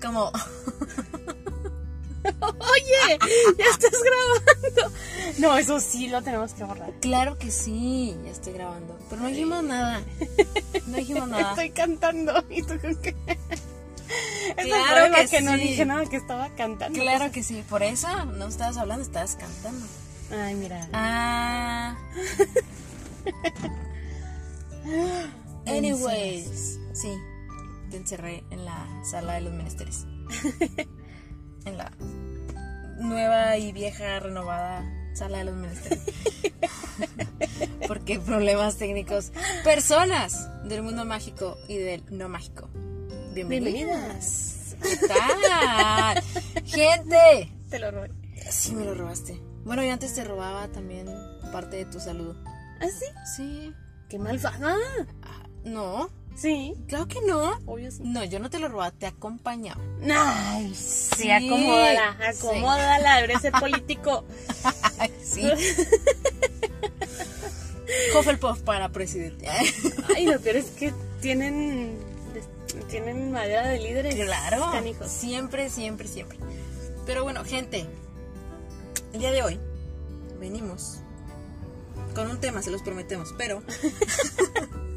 Como, Oye, ya estás grabando. No, eso sí lo tenemos que borrar. claro que sí, ya estoy grabando. Pero no dijimos nada. No dijimos nada. Estoy cantando. ¿Y tú con qué? Esa Claro la que no dije nada, que estaba cantando. Claro que sí, por eso no estabas hablando, estabas cantando. Ay, mira. Ah. Anyways, sí, te encerré en la sala de los menesteres. En la nueva y vieja renovada sala de los menesteres. Porque problemas técnicos. Personas del mundo mágico y del no mágico. Bienvenidas. ¿Qué tal? Gente. Te lo robé. Sí, me lo robaste. Bueno, yo antes te robaba también parte de tu saludo. ¿Ah, sí? Sí. Qué malvada. Ah, no, Sí, claro que no. obvio sí. No, yo no te lo robaba, te acompañaba. Ay, sí, Sí, acomódala, sí. acomódala, eres el político. sí. Hufflepuff para presidente. Ay, lo peor es que tienen, tienen madera de líderes. claro. Canijos. Siempre, siempre, siempre. Pero bueno, gente, el día de hoy venimos con un tema, se los prometemos, pero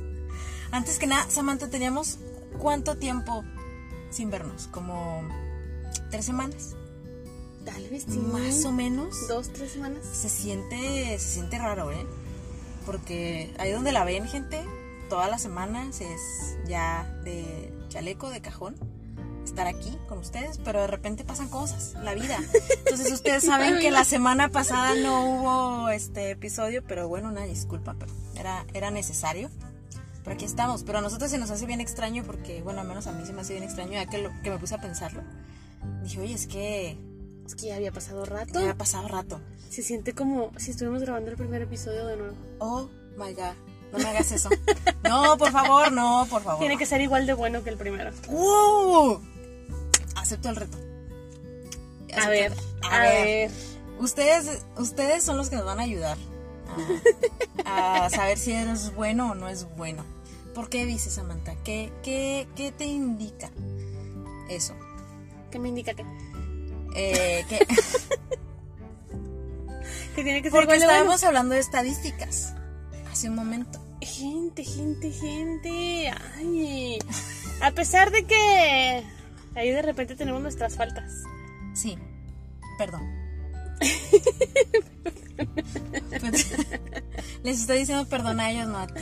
antes que nada, Samantha, teníamos cuánto tiempo sin vernos, como tres semanas, Tal vez sí. más o menos. Dos, tres semanas. Se siente, se siente raro, ¿eh? Porque ahí donde la ven, gente, todas las semanas es ya de chaleco, de cajón, estar aquí con ustedes, pero de repente pasan cosas, la vida. Entonces ustedes saben que la semana pasada no hubo este episodio, pero bueno, una disculpa, pero era, era necesario. Pero aquí estamos, pero a nosotros se nos hace bien extraño porque, bueno, al menos a mí se me hace bien extraño, ya que, lo, que me puse a pensarlo. Dije, oye, es que Es que ya había pasado rato. ya ha pasado rato. Se siente como si estuviéramos grabando el primer episodio de nuevo. Oh my god. No me hagas eso. No, por favor, no, por favor. Tiene que ser igual de bueno que el primero. ¡Uh! Acepto el reto. A Acepto- ver, a, a ver. ver. Ustedes, ustedes son los que nos van a ayudar a, a saber si es bueno o no es bueno. ¿Por qué dices, Samantha? ¿Qué, qué, qué te indica eso? ¿Qué me indica que? Eh, que- Que tiene que ser porque bueno. estábamos hablando de estadísticas hace un momento. Gente, gente, gente. Ay. A pesar de que ahí de repente tenemos nuestras faltas. Sí, perdón. Les estoy diciendo perdón a ellos, no a ti.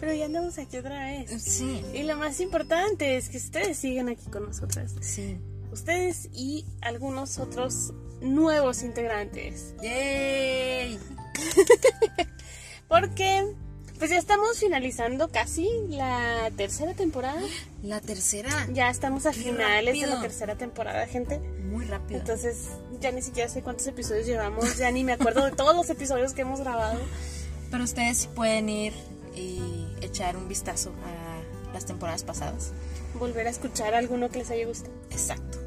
Pero ya andamos aquí otra vez. Sí, Y lo más importante es que ustedes sigan aquí con nosotras. sí. Ustedes y algunos otros nuevos integrantes. ¡Yay! Porque pues ya estamos finalizando casi la tercera temporada. La tercera. Ya estamos a Qué finales de la tercera temporada, gente. Muy rápido. Entonces ya ni siquiera sé cuántos episodios llevamos. Ya ni me acuerdo de todos los episodios que hemos grabado. Pero ustedes sí pueden ir y echar un vistazo a las temporadas pasadas. Volver a escuchar alguno que les haya gustado. Exacto.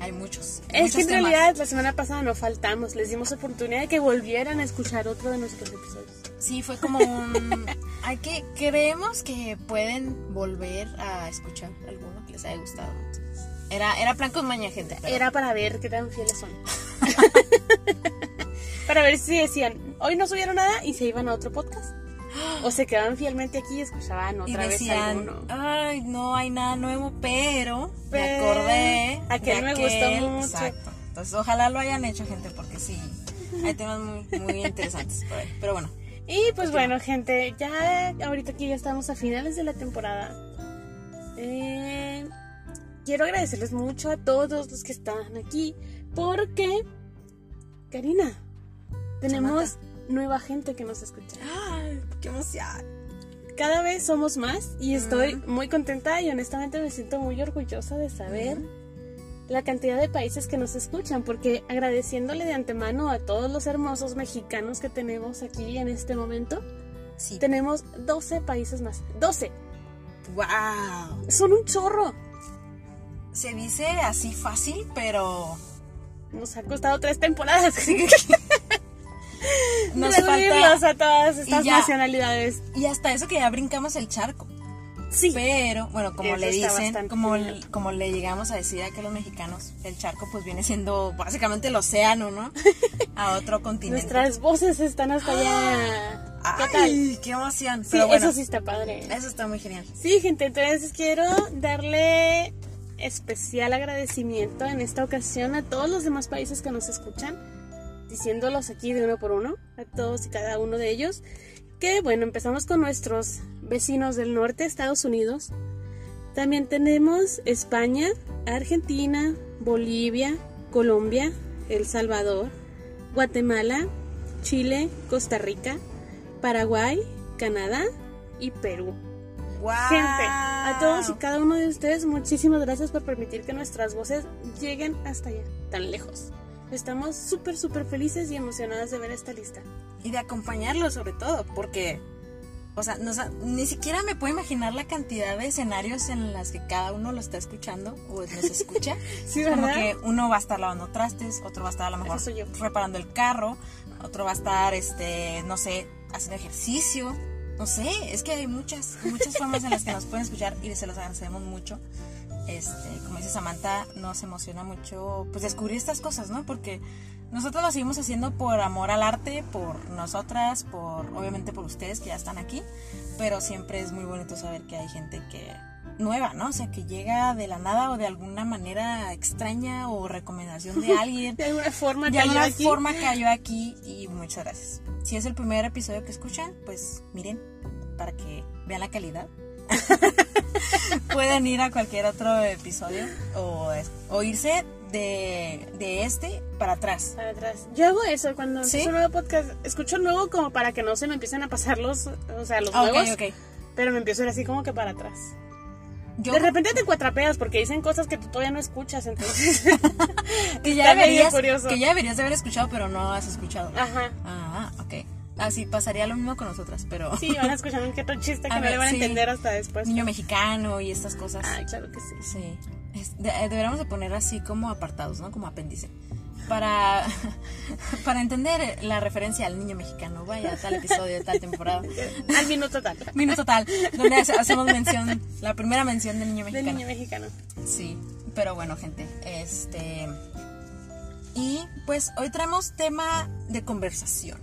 Hay muchos. Es muchos que en temas. realidad la semana pasada no faltamos. Les dimos oportunidad de que volvieran a escuchar otro de nuestros episodios. Sí, fue como un. Hay que. Creemos que pueden volver a escuchar alguno que les haya gustado. Entonces, era, era plan con maña, gente. pero- Era para ver qué tan fieles son. para ver si decían, hoy no subieron nada y se iban a otro podcast. O se quedaban fielmente aquí y escuchaban Y otra vez alguno. ay, no hay nada nuevo, pero, me Pero acordé. aquel de me gustó mucho. Exacto. Entonces, ojalá lo hayan hecho, gente, porque sí, hay temas muy, muy interesantes por ahí. Pero bueno, Y pues bueno, gente, ya ahorita aquí ya estamos a finales de la temporada. Eh, quiero agradecerles mucho a todos los que están aquí porque, Karina, tenemos nueva gente que nos escucha. ¡ay, qué emoción! Cada vez somos más y estoy muy contenta y honestamente me siento muy orgullosa de saber la cantidad de países que nos escuchan porque agradeciéndole de antemano a todos los hermosos mexicanos que tenemos aquí en este momento, Sí. tenemos 12 países más. 12. ¡Wow! Son un chorro. Se dice así fácil, pero Nos ha costado tres temporadas. nos falta. a todas estas y ya- nacionalidades. Y hasta eso que ya brincamos el charco. Sí. Pero, bueno, como Eso le dicen, como, genial. como le llegamos a decir aquí a los mexicanos, el charco pues viene siendo básicamente el océano, ¿no? A otro continente. Nuestras voces están hasta allá. ¿Qué tal? ¡Ay, qué emoción! Sí, Pero bueno, eso sí está padre. eso está muy genial. Sí, gente, entonces quiero darle especial agradecimiento en esta ocasión a todos los demás países que nos escuchan, diciéndolos aquí de uno por uno, a todos y cada uno de ellos, que bueno, empezamos con nuestros vecinos del norte, Estados Unidos. También tenemos España, Argentina, Bolivia, Colombia, El Salvador, Guatemala, Chile, Costa Rica, Paraguay, Canadá y Perú. ¡Guau! Gente, a todos y cada uno de ustedes, muchísimas gracias por permitir que nuestras voces lleguen hasta allá, tan lejos. Estamos súper, súper felices y emocionadas de ver esta lista. Y de acompañarlo sobre todo, porque, o sea, no sa- ni siquiera me puedo imaginar la cantidad de escenarios en las que cada uno lo está escuchando o nos escucha. Sí, Como ¿verdad? que uno va a estar lavando trastes, otro va a estar a lo mejor soy yo. reparando el carro, otro va a estar, este, no sé, haciendo ejercicio. No sé, es que hay muchas, muchas formas en las que nos pueden escuchar y se los agradecemos mucho. Este, como dice Samantha, nos emociona mucho pues descubrir estas cosas, ¿no? Porque nosotros lo seguimos haciendo por amor al arte, por nosotras, por obviamente por ustedes que ya están aquí, pero siempre es muy bonito saber que hay gente que nueva, ¿no? O sea, que llega de la nada o de alguna manera extraña o recomendación de alguien. De alguna forma De alguna aquí. forma cayó aquí y muchas gracias. Si es el primer episodio que escuchan, pues miren, para que vean la calidad. Pueden ir a cualquier otro episodio o, irse de, de este para atrás. Para atrás. Yo hago eso cuando un nuevo podcast. Escucho nuevo como para que no se me empiecen a pasar los, o sea, los Ah, nuevos. Pero me empiezo a ir así como que para atrás. Yo De repente te cuatrapeas porque dicen cosas que tú todavía no escuchas, entonces. que ya, deberías, que ya deberías de haber escuchado, pero no has escuchado. Ajá. Ah, ok. Así pasaría lo mismo con nosotras, pero Sí, van a escuchar un que otro chiste que A no ver, le van a sí. entender hasta después. niño mexicano y estas cosas. Ay, claro que sí. Sí. Es- de- eh, deberíamos de poner así como apartados, ¿no? Como apéndice. Para, para entender la referencia al niño mexicano. Vaya, a tal episodio, tal temporada. Al minuto tal. Minuto tal, donde hace- hacemos mención, la primera mención del niño Del mexicano. niño mexicano. Sí, pero bueno, gente, este... Y pues hoy traemos tema de conversación.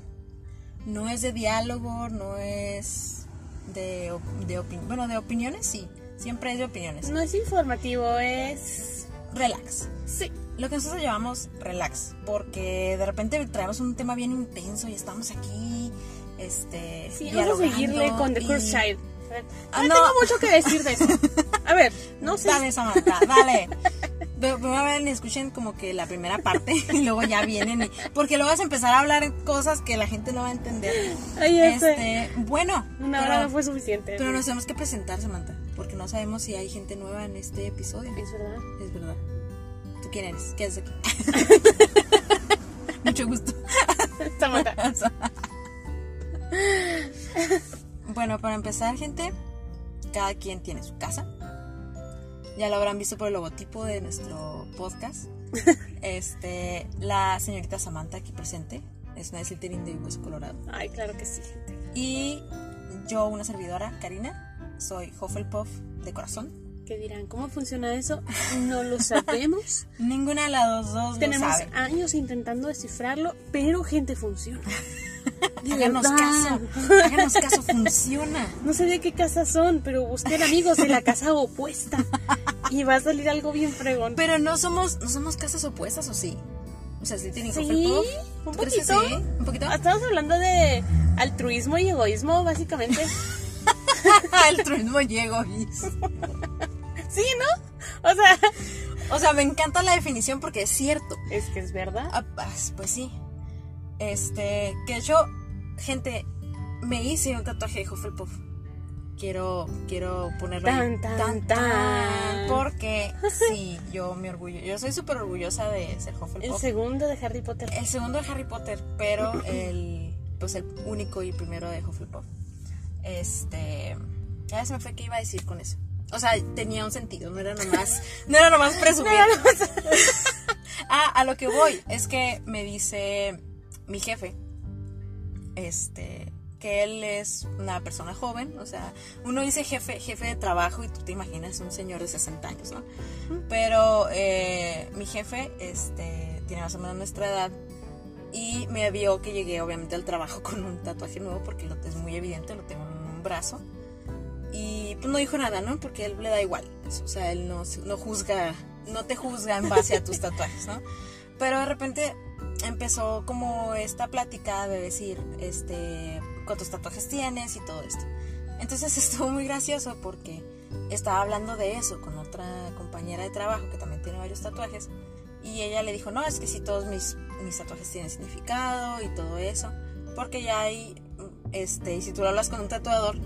No es de diálogo, no es de, de bueno, de opiniones, sí. Siempre es de opiniones. No es informativo, es. Relax. Sí. Lo que nosotros llamamos relax, porque de repente traemos un tema bien intenso y estamos aquí, este, Sí, vamos a seguirle con The Curse Child. A ver, Ah, no, no. tengo mucho que decir de eso. A ver, no sé. Dale, Samantha, dale. Primero ven escuchen como que la primera parte y luego ya vienen y... Porque luego vas a empezar a hablar cosas que la gente no va a entender. Ay. Este, bueno, Una pero, hora no fue suficiente. pero nos tenemos que presentar, Samantha, porque no sabemos si hay gente nueva en este episodio. Es verdad. Es verdad. ¿Tú quién eres? ¿Qué haces aquí? Mucho gusto. Samantha. Bueno, para empezar, gente, cada quien tiene su casa. Ya lo habrán visto por el logotipo de nuestro podcast. Este, la señorita Samantha aquí presente es una de Slytherin de Hueso Colorado. Ay, claro que sí, gente. Y yo, una servidora, Karina, soy Hufflepuff de corazón. ¿Qué dirán? ¿Cómo funciona eso? No lo sabemos. Ninguna de las dos Tenemos lo sabe. años intentando descifrarlo, pero gente funciona. De Háganos verdad. caso, háganos caso, funciona. No sé de qué casa son, pero busquen amigos de la casa opuesta. Y va a salir algo bien fregón. Pero no somos, no somos casas opuestas, ¿o sí? O sea, Slytherin y Sí, Hufflepuff. un ¿tú crees que poquito. sí? ¿Un poquito? Estamos hablando de altruismo y egoísmo, básicamente. El truismo y egoísmo. Sí, ¿no? O sea, O sea, me encanta la definición porque es cierto. es que es verdad. Ah, pues, pues sí. Este, que hecho, gente, me hice un tatuaje de Hufflepuff. Quiero, quiero ponerlo ahí. Tan, tan, tan. Porque sí, yo me orgullo. Yo soy súper orgullosa de ser El Hufflepuff. segundo de Harry Potter. El segundo de Harry Potter, pero el, pues el único y primero de Hufflepuff. Este, ya se me fue qué iba a decir con eso. O sea, tenía un sentido, no era nomás, no era nomás presumir. ah, a lo que voy es que me dice mi jefe, este, que él es una persona joven, o sea, uno dice jefe, jefe de trabajo y tú te imaginas un señor de 60 años, ¿no? Pero eh, mi jefe este, tiene más o menos nuestra edad y me vio que llegué obviamente al trabajo con un tatuaje nuevo porque lo, es muy evidente, lo tengo en un brazo. Y pues no dijo nada, ¿no? Porque él le da igual. O sea, él no, no juzga, no te juzga en base a tus tatuajes, ¿no? Pero de repente empezó como esta plática de decir, este, cuántos tatuajes tienes y todo esto. Entonces estuvo muy gracioso porque estaba hablando de eso con otra compañera de trabajo que también tiene varios tatuajes y ella le dijo, no, es que si todos mis, mis tatuajes tienen significado y todo eso, porque ya hay, este, y si tú lo hablas con un tatuador,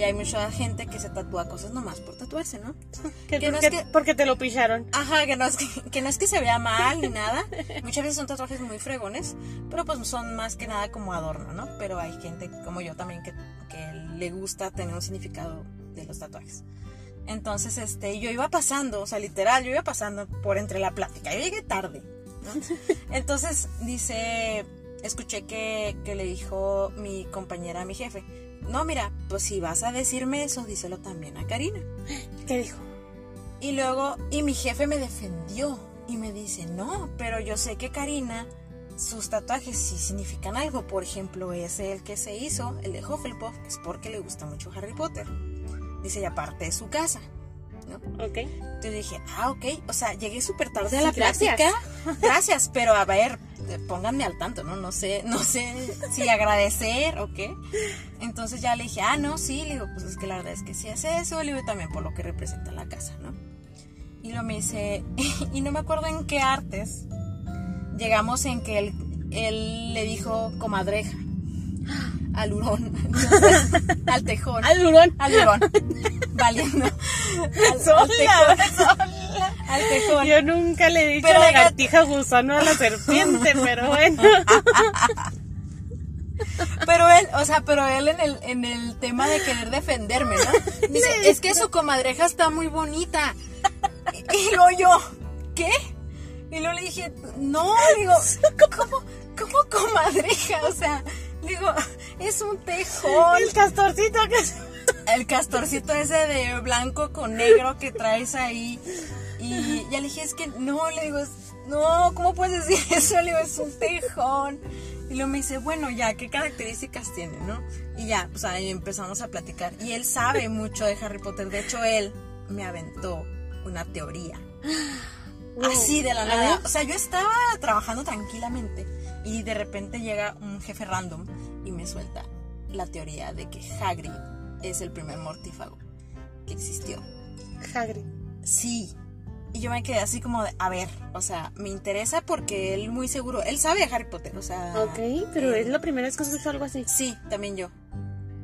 y hay mucha gente que se tatúa cosas nomás por tatuarse, ¿no? Que, no es que, porque te lo picharon. Ajá, que no, es que, no es que se vea mal ni nada. Muchas veces son tatuajes muy fregones, pero pues son más que nada como adorno, ¿no? Pero hay gente como yo también que, que le gusta tener un significado de los tatuajes. Entonces, este, yo iba pasando, o sea, literal, yo iba pasando por entre la plática. Yo llegué tarde, ¿no? Entonces, dice, escuché que, que le dijo mi compañera a mi jefe, no, mira, pues si vas a decirme eso, díselo también a Karina. ¿Qué dijo? Y luego, y mi jefe me defendió y me dice, no, pero yo sé que Karina, sus tatuajes sí significan algo. Por ejemplo, ese el que se hizo, el de Hufflepuff, es porque le gusta mucho Harry Potter. Dice, y aparte de su casa. ¿no? Ok. Entonces dije, ah, ok. O sea, llegué súper tarde a la plática. Gracias, pero a ver, pónganme al tanto, ¿no? No sé, no sé si agradecer o qué. Entonces ya le dije, ah, no, sí, le digo, pues es que la verdad es que sí hace eso, le también por lo que representa la casa, ¿no? Y lo me dice, y no me acuerdo en qué artes, llegamos en que él, él le dijo comadreja al hurón, al tejón. Al hurón. Al hurón. Valiendo. Al, al tejón. Al tejón. Yo nunca le he dicho pero la gatija gusano a la serpiente, pero bueno. Pero él, o sea, pero él en el, en el tema de querer defenderme, ¿no? Dice, es que su comadreja está muy bonita. Y, luego yo, ¿qué? Y luego le dije, no, digo, ¿cómo, cómo comadreja? O sea, digo, es un tejón. El castorcito que El castorcito ese de blanco con negro que traes ahí. Y ya le dije, es que no, le digo, no, ¿cómo puedes decir eso? Le digo, es un tejón. Y luego me dice, bueno, ya, ¿qué características tiene, no? Y ya, pues ahí empezamos a platicar. Y él sabe mucho de Harry Potter. De hecho, él me aventó una teoría. Así de la nada. O sea, yo estaba trabajando tranquilamente y de repente llega un jefe random y me suelta la teoría de que Hagrid es el primer mortífago que existió. Hagrid. Sí. Y yo me quedé así como de, a ver, o sea, me interesa porque él muy seguro, él sabe de Harry Potter, o sea... Ok, pero es la primera vez que escucho algo así. Sí, también yo.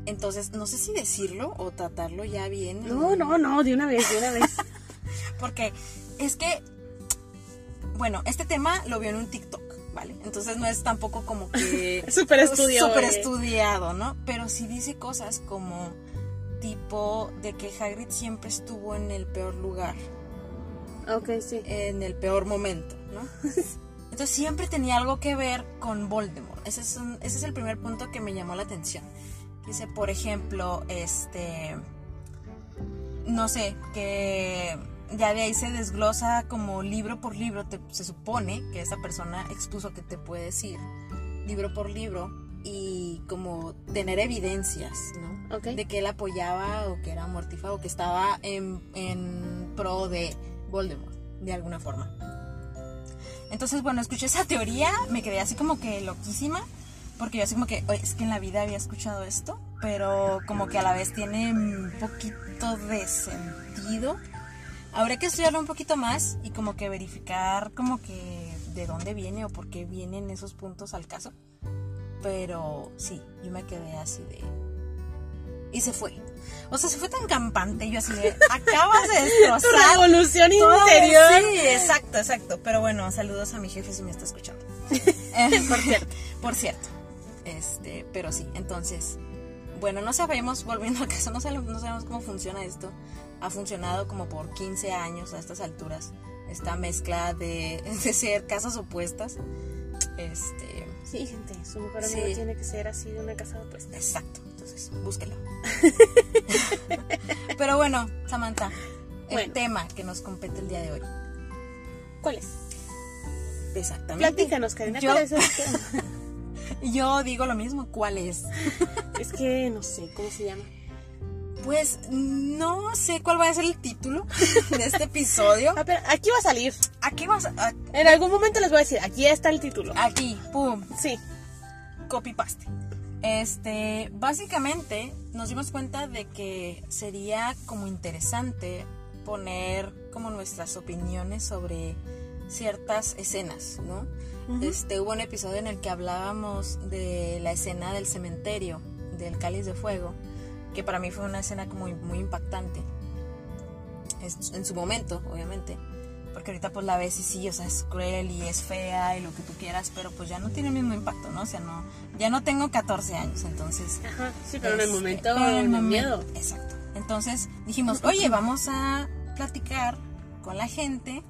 Entonces, no sé si decirlo o tratarlo ya bien. No, no, no, de una vez, de una vez. porque es que, bueno, este tema lo vio en un TikTok. ¿Vale? Entonces no es tampoco como que... Súper estudiado. Súper estudiado, ¿no? Pero sí dice cosas como tipo de que Hagrid siempre estuvo en el peor lugar. Ok, sí. En el peor momento, ¿no? Entonces siempre tenía algo que ver con Voldemort. Ese es, ese es el primer punto que me llamó la atención. Dice, por ejemplo, este... No sé, que ya de ahí se desglosa como libro por libro, se supone que esa persona expuso que te puede decir libro por libro y como tener evidencias, ¿no? De que él apoyaba o que era mortífago, que estaba en, en pro de Voldemort, de alguna forma. Entonces, bueno, escuché esa teoría, me quedé así como que loquísima, porque yo así como que, oye, es que en la vida había escuchado esto, pero como que a la vez tiene un poquito de sentido Habría que estudiarlo un poquito más y como que verificar como que de dónde viene o por qué vienen esos puntos al caso. Pero sí, yo me quedé así de... Y se fue. O sea, se fue tan campante, yo así de... Acabas de destrozar... tu revolución interior. Sí, exacto, exacto. Pero bueno, saludos a mi jefe si me está escuchando. por cierto. Por cierto. Este, pero sí, entonces... Bueno, no sabemos, volviendo a caso, no sabemos, no sabemos cómo funciona esto ha funcionado como por 15 años a estas alturas. Esta mezcla de, de ser casas opuestas. Este, Sí, gente, su mejor Sí. amigo tiene que ser así de una casa de apuestas. exacto, entonces búsquelo. Pero bueno, Samantha, el tema que nos compete el día de hoy. ¿Cuál es? Exactamente. Platícanos, Karina, Yo- ¿cuál es el tema? Yo digo lo mismo, ¿cuál es? Es que no sé cómo se llama. Pues no sé cuál va a ser el título de este episodio. Ah, pero aquí va a salir. Aquí vas a... En algún momento les voy a decir, aquí está el título. Aquí, pum, Sí. copy paste. Este, básicamente nos dimos cuenta de que sería como interesante poner como nuestras opiniones sobre ciertas escenas, ¿no? Este, hubo un episodio en el que hablábamos de la escena del cementerio, del cáliz de fuego, que para mí fue una escena como muy, impactante. En su momento, obviamente. Porque ahorita pues la ves y sí, o sea, es cruel y es fea y lo que tú quieras, pero pues ya no tiene el mismo impacto, ¿no? O sea, no, ya no tengo 14 años, entonces... Ajá, sí, pero en el este, momento pero en el me momento, miedo. Exacto. Entonces dijimos, oye, vamos a platicar con la gente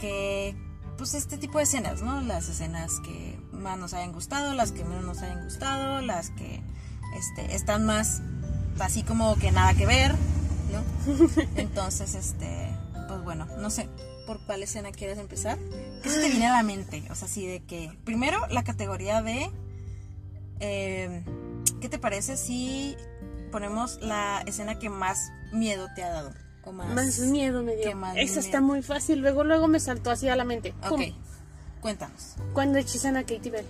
que, pues este tipo de escenas, ¿no? Las escenas que más nos hayan gustado, las que menos nos hayan gustado, las que este, están más así como que nada que ver, ¿no? Entonces, este, pues bueno, no sé por cuál escena quieres empezar. ¿Qué se te viene a la mente? O sea, así de que, primero, la categoría de, eh, ¿qué te parece si ponemos la escena que más miedo te ha dado? O más, Más miedo me dio. ¿Qué más Esa miedo? está muy fácil. Luego, luego me saltó así a la mente. Ok, Pum. cuéntanos. Cuando hechizan a Katie Bell.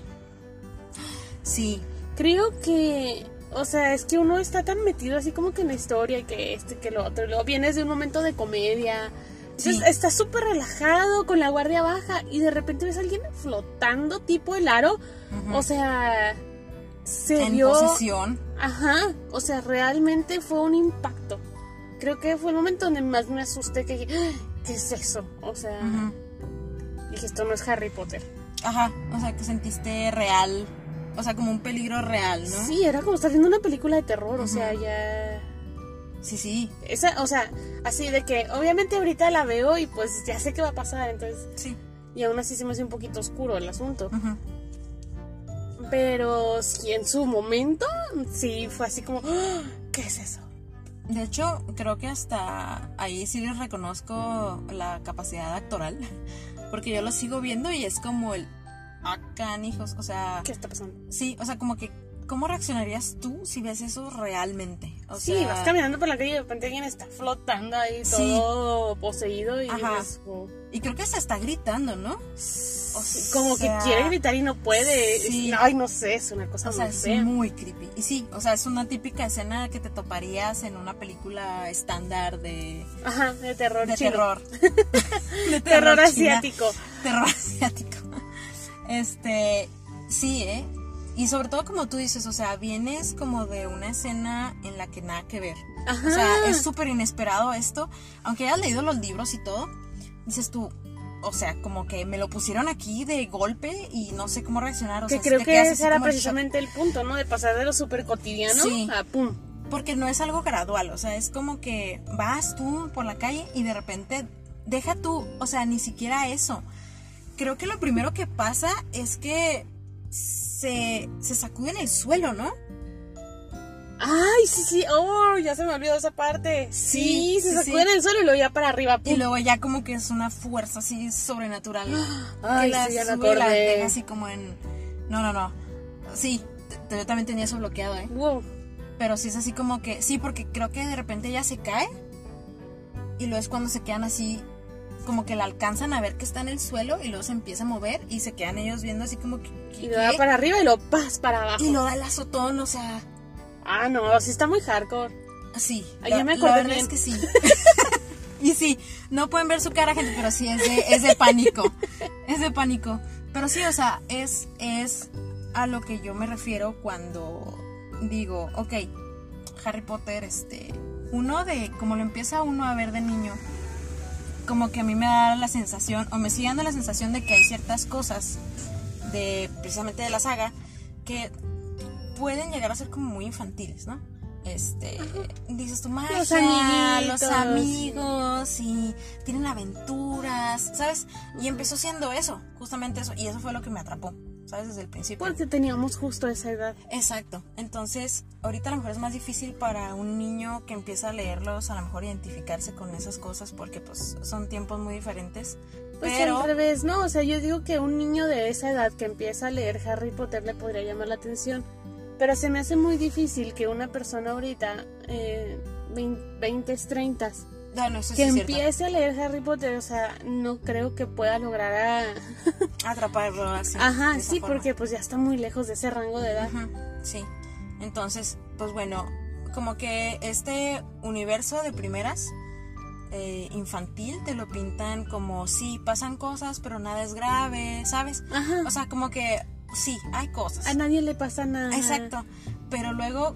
Sí, Creo que, o sea, es que uno está tan metido así como que en la historia y que este, que lo otro. y Luego vienes de un momento de comedia. Entonces Sí. estás súper relajado con la guardia baja y de repente ves a alguien flotando tipo el aro. O sea, se en vio. posesión. Ajá, o sea, realmente fue un impacto. Creo que fue el momento donde más me asusté que dije, "Ah, ¿qué es eso? O sea, Ujú. dije, esto no es Harry Potter. Ajá, o sea, que sentiste real, o sea, como un peligro real, ¿no? Sí, era como estar viendo una película de terror, o sea, ya... Sí, sí, Esa, o sea, así de que obviamente ahorita la veo y pues ya sé qué va a pasar, entonces... sí. Y aún así se me hace un poquito oscuro el asunto. Pero sí, en su momento, sí, fue así como, "Ah, ¿qué es eso? De hecho, creo que hasta ahí sí les reconozco la capacidad actoral, porque yo lo sigo viendo y es como el acá, hijos, o sea, ¿Qué está pasando? sí, o sea, como que, ¿cómo reaccionarías tú si ves eso realmente? O Sí, sea, vas caminando por la calle y de repente alguien está flotando ahí Sí. todo poseído y Ajá. "Oh". Y creo que hasta está gritando, ¿no? O como que quiere gritar y no puede. sí. Ay, no sé, es una cosa O sea, muy es fea. muy creepy. Y sí, o sea, es una típica escena que te toparías en una película estándar de, Ajá, de terror de chino. terror. de Terror china. asiático. Terror asiático. Este, sí, ¿eh? Y sobre todo como tú dices, o sea, vienes como de una escena en la que nada que ver. Ajá. O sea, es súper inesperado esto. Aunque hayas leído los libros y todo, dices tú, o sea, como que me lo pusieron aquí de golpe y no sé cómo reaccionar. O que sea, creo que ese era precisamente el punto, ¿no? De pasar de lo súper cotidiano Sí. a pum. Porque no es algo gradual, o sea, es como que vas tú por la calle y de repente deja tú, o sea, ni siquiera eso. Creo que lo primero que pasa es que se, se sacude en el suelo, ¿no? Ay, sí, sí. Oh, ya se me olvidó esa parte. Sí, Sí, se sí, sacude sí. en el suelo y luego ya para arriba. Y luego ya como que es una fuerza así sobrenatural. Ay, que la sí, ya me la deja así como en... No, no, no. Sí, yo también tenía eso bloqueado, ¿eh? Wow. Pero sí es así como que... Sí, porque creo que de repente ella se cae y luego es cuando se quedan así como que la alcanzan a ver que está en el suelo y luego se empieza a mover y se quedan ellos viendo así como que... Y lo da para arriba y lo pas para abajo. Y lo da el azotón, o sea... Ah, no, sí está muy hardcore. Sí, Ay, la, ya me la acordé verdad bien. es que sí. y sí, no pueden ver su cara, gente, pero sí es de, es de pánico. Es de pánico. Pero sí, o sea, es, es a lo que yo me refiero cuando digo, ok, Harry Potter, este, uno de, como lo empieza uno a ver de niño, como que a mí me da la sensación, o me sigue dando la sensación de que hay ciertas cosas de, precisamente de la saga, que pueden llegar a ser como muy infantiles, ¿no? este, dices tu magia, Los los, amigos y tienen aventuras, ¿sabes? Y empezó siendo eso, justamente eso, y eso fue lo que me atrapó, ¿sabes? Desde el principio. Porque teníamos justo esa edad. Exacto. Entonces, ahorita a lo mejor es más difícil para un niño que empieza a leerlos, a lo mejor identificarse con esas cosas porque pues son tiempos muy diferentes. Pues Pero al revés, ¿no? O sea, yo digo que un niño de esa edad que empieza a leer Harry Potter le podría llamar la atención. Pero se me hace muy difícil que una persona ahorita, eh, 20, 30, eso que empiece a leer Harry Potter, o sea, no creo que pueda lograr a... atraparlo así. Ajá, sí, forma. porque pues ya está muy lejos de ese rango de edad. Ujú, Sí. Entonces, pues bueno, como que este universo de primeras eh, infantil te lo pintan como sí, pasan cosas, pero nada es grave, ¿sabes? Ajá. O sea, como que sí, hay cosas. A nadie le pasa nada. Exacto. Pero luego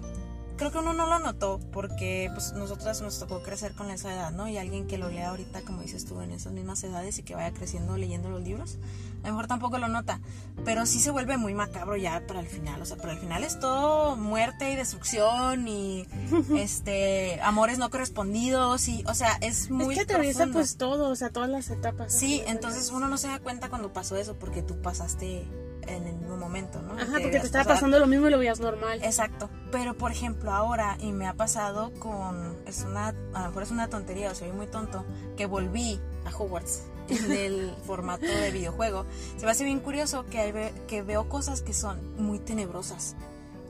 creo que uno no lo notó porque pues nosotras nos tocó crecer con esa edad, ¿no? Y alguien que lo lea ahorita, como dices tú, en esas mismas edades y que vaya creciendo leyendo los libros, a lo mejor tampoco lo nota. Pero sí se vuelve muy macabro ya para el final. O sea, para el final es todo muerte y destrucción y este amores no correspondidos y, o sea, es muy es que atraviesa pues todo, o sea, todas las etapas. Sí, entonces uno no se da cuenta cuando pasó eso porque tú pasaste en el mismo momento, ¿no? Ajá, Que porque te estaba pasar. pasando lo mismo y lo veías normal. Exacto. Pero por ejemplo ahora, y me ha pasado con, es una, a lo mejor es una tontería o soy muy tonto, que volví a Hogwarts en el formato de videojuego. Se me hace bien curioso que, hay que veo cosas que son muy tenebrosas.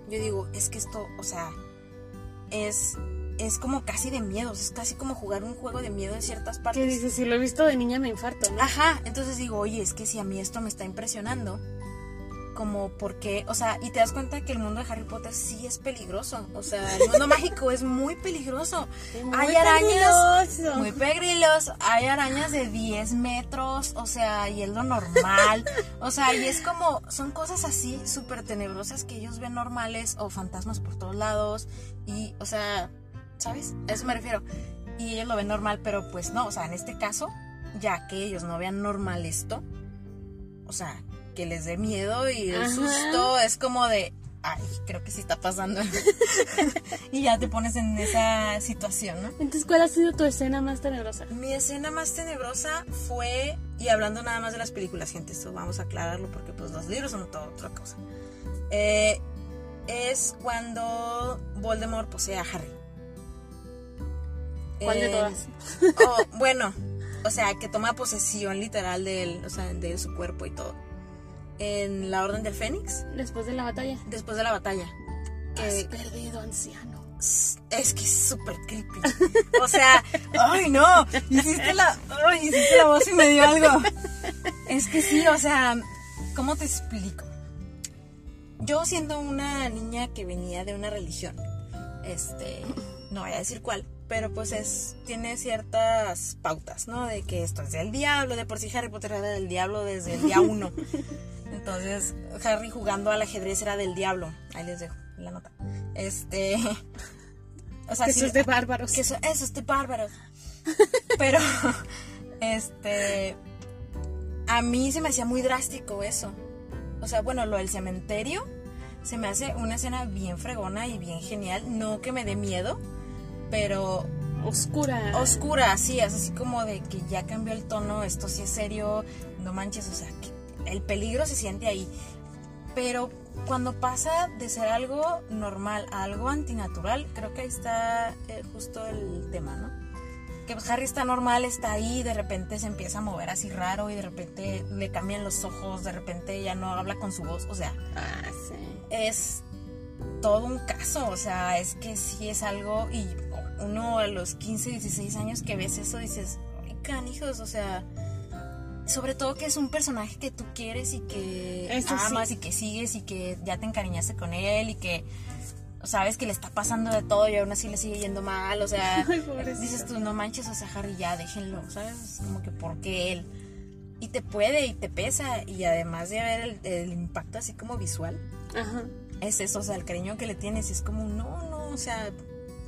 Yo digo, es que esto, o sea, es, es como casi de miedos, es casi como jugar un juego de miedo en ciertas partes. Que dices, si lo he visto de niña me infarto, ¿no? Ajá, entonces digo, oye, es que si a mí esto me está impresionando, como porque, o sea, y te das cuenta que el mundo de Harry Potter sí es peligroso, o sea, el mundo mágico es muy peligroso. Muy hay arañas peligroso. muy pegrilos, hay arañas de 10 metros, o sea, y es lo normal, o sea, y es como, son cosas así súper tenebrosas que ellos ven normales o fantasmas por todos lados, y, o sea, ¿sabes? A eso me refiero. Y ellos lo ven normal, pero pues no, o sea, en este caso, ya que ellos no vean normal esto, o sea, que les dé miedo y el Ajá. susto es como de, ay, creo que sí está pasando. y ya te pones en esa situación, ¿no? Entonces, ¿cuál ha sido tu escena más tenebrosa? Mi escena más tenebrosa fue, y hablando nada más de las películas, gente, esto vamos a aclararlo porque pues los libros son toda otra cosa. Eh, es cuando Voldemort posee a Harry. ¿Cuál de Eh, todas? oh, bueno, o sea, que toma posesión literal de él, o sea, de su cuerpo y todo. En la Orden del Fénix, Después de la batalla. después de la batalla. Has Que perdido, anciano. es que es súper creepy. O sea, ay no, hiciste la, ay, hiciste la voz y me dio algo. Es que sí, o sea, ¿cómo te explico? Yo siendo una niña que venía de una religión, este, no voy a decir cuál, pero pues es, tiene ciertas pautas, ¿no? De que esto es del diablo, de por sí Harry Potter era del diablo desde el día uno. Entonces, Harry jugando al ajedrez era del diablo. Ahí les dejo la nota. Este. O sea, Que sí- eso es de bárbaros. que eso, eso es de bárbaros. Pero, este. A mí se me hacía muy drástico eso. O sea, bueno, lo del cementerio se me hace una escena bien fregona y bien genial. No que me dé miedo, pero Oscura. oscura, sí, es así como de que ya cambió el tono, esto sí es serio, no manches, o sea, que el peligro se siente ahí. Pero cuando pasa de ser algo normal a algo antinatural, creo que ahí está eh, justo el tema, ¿no? Que Harry está normal, está ahí, de repente se empieza a mover así raro y de repente le cambian los ojos, de repente ya no habla con su voz, o sea, Ah, sí. es todo un caso, o sea, es que sí es algo y uno a los 15, 16 años que ves eso dices, ay, canijos, o sea, sobre todo que es un personaje que tú quieres y que Eso sí. amas y que sigues y que ya te encariñaste con él y que sabes que le está pasando de todo y aún así le sigue yendo mal, o sea, Ay, dices tú, no manches, o sea, Harry, ya déjenlo, ¿sabes? Es como que, ¿por qué él? Y te puede y te pesa y además de ver el, el impacto así como visual, Ajá. es eso, o sea, el cariño que le tienes es como, no, no, o sea,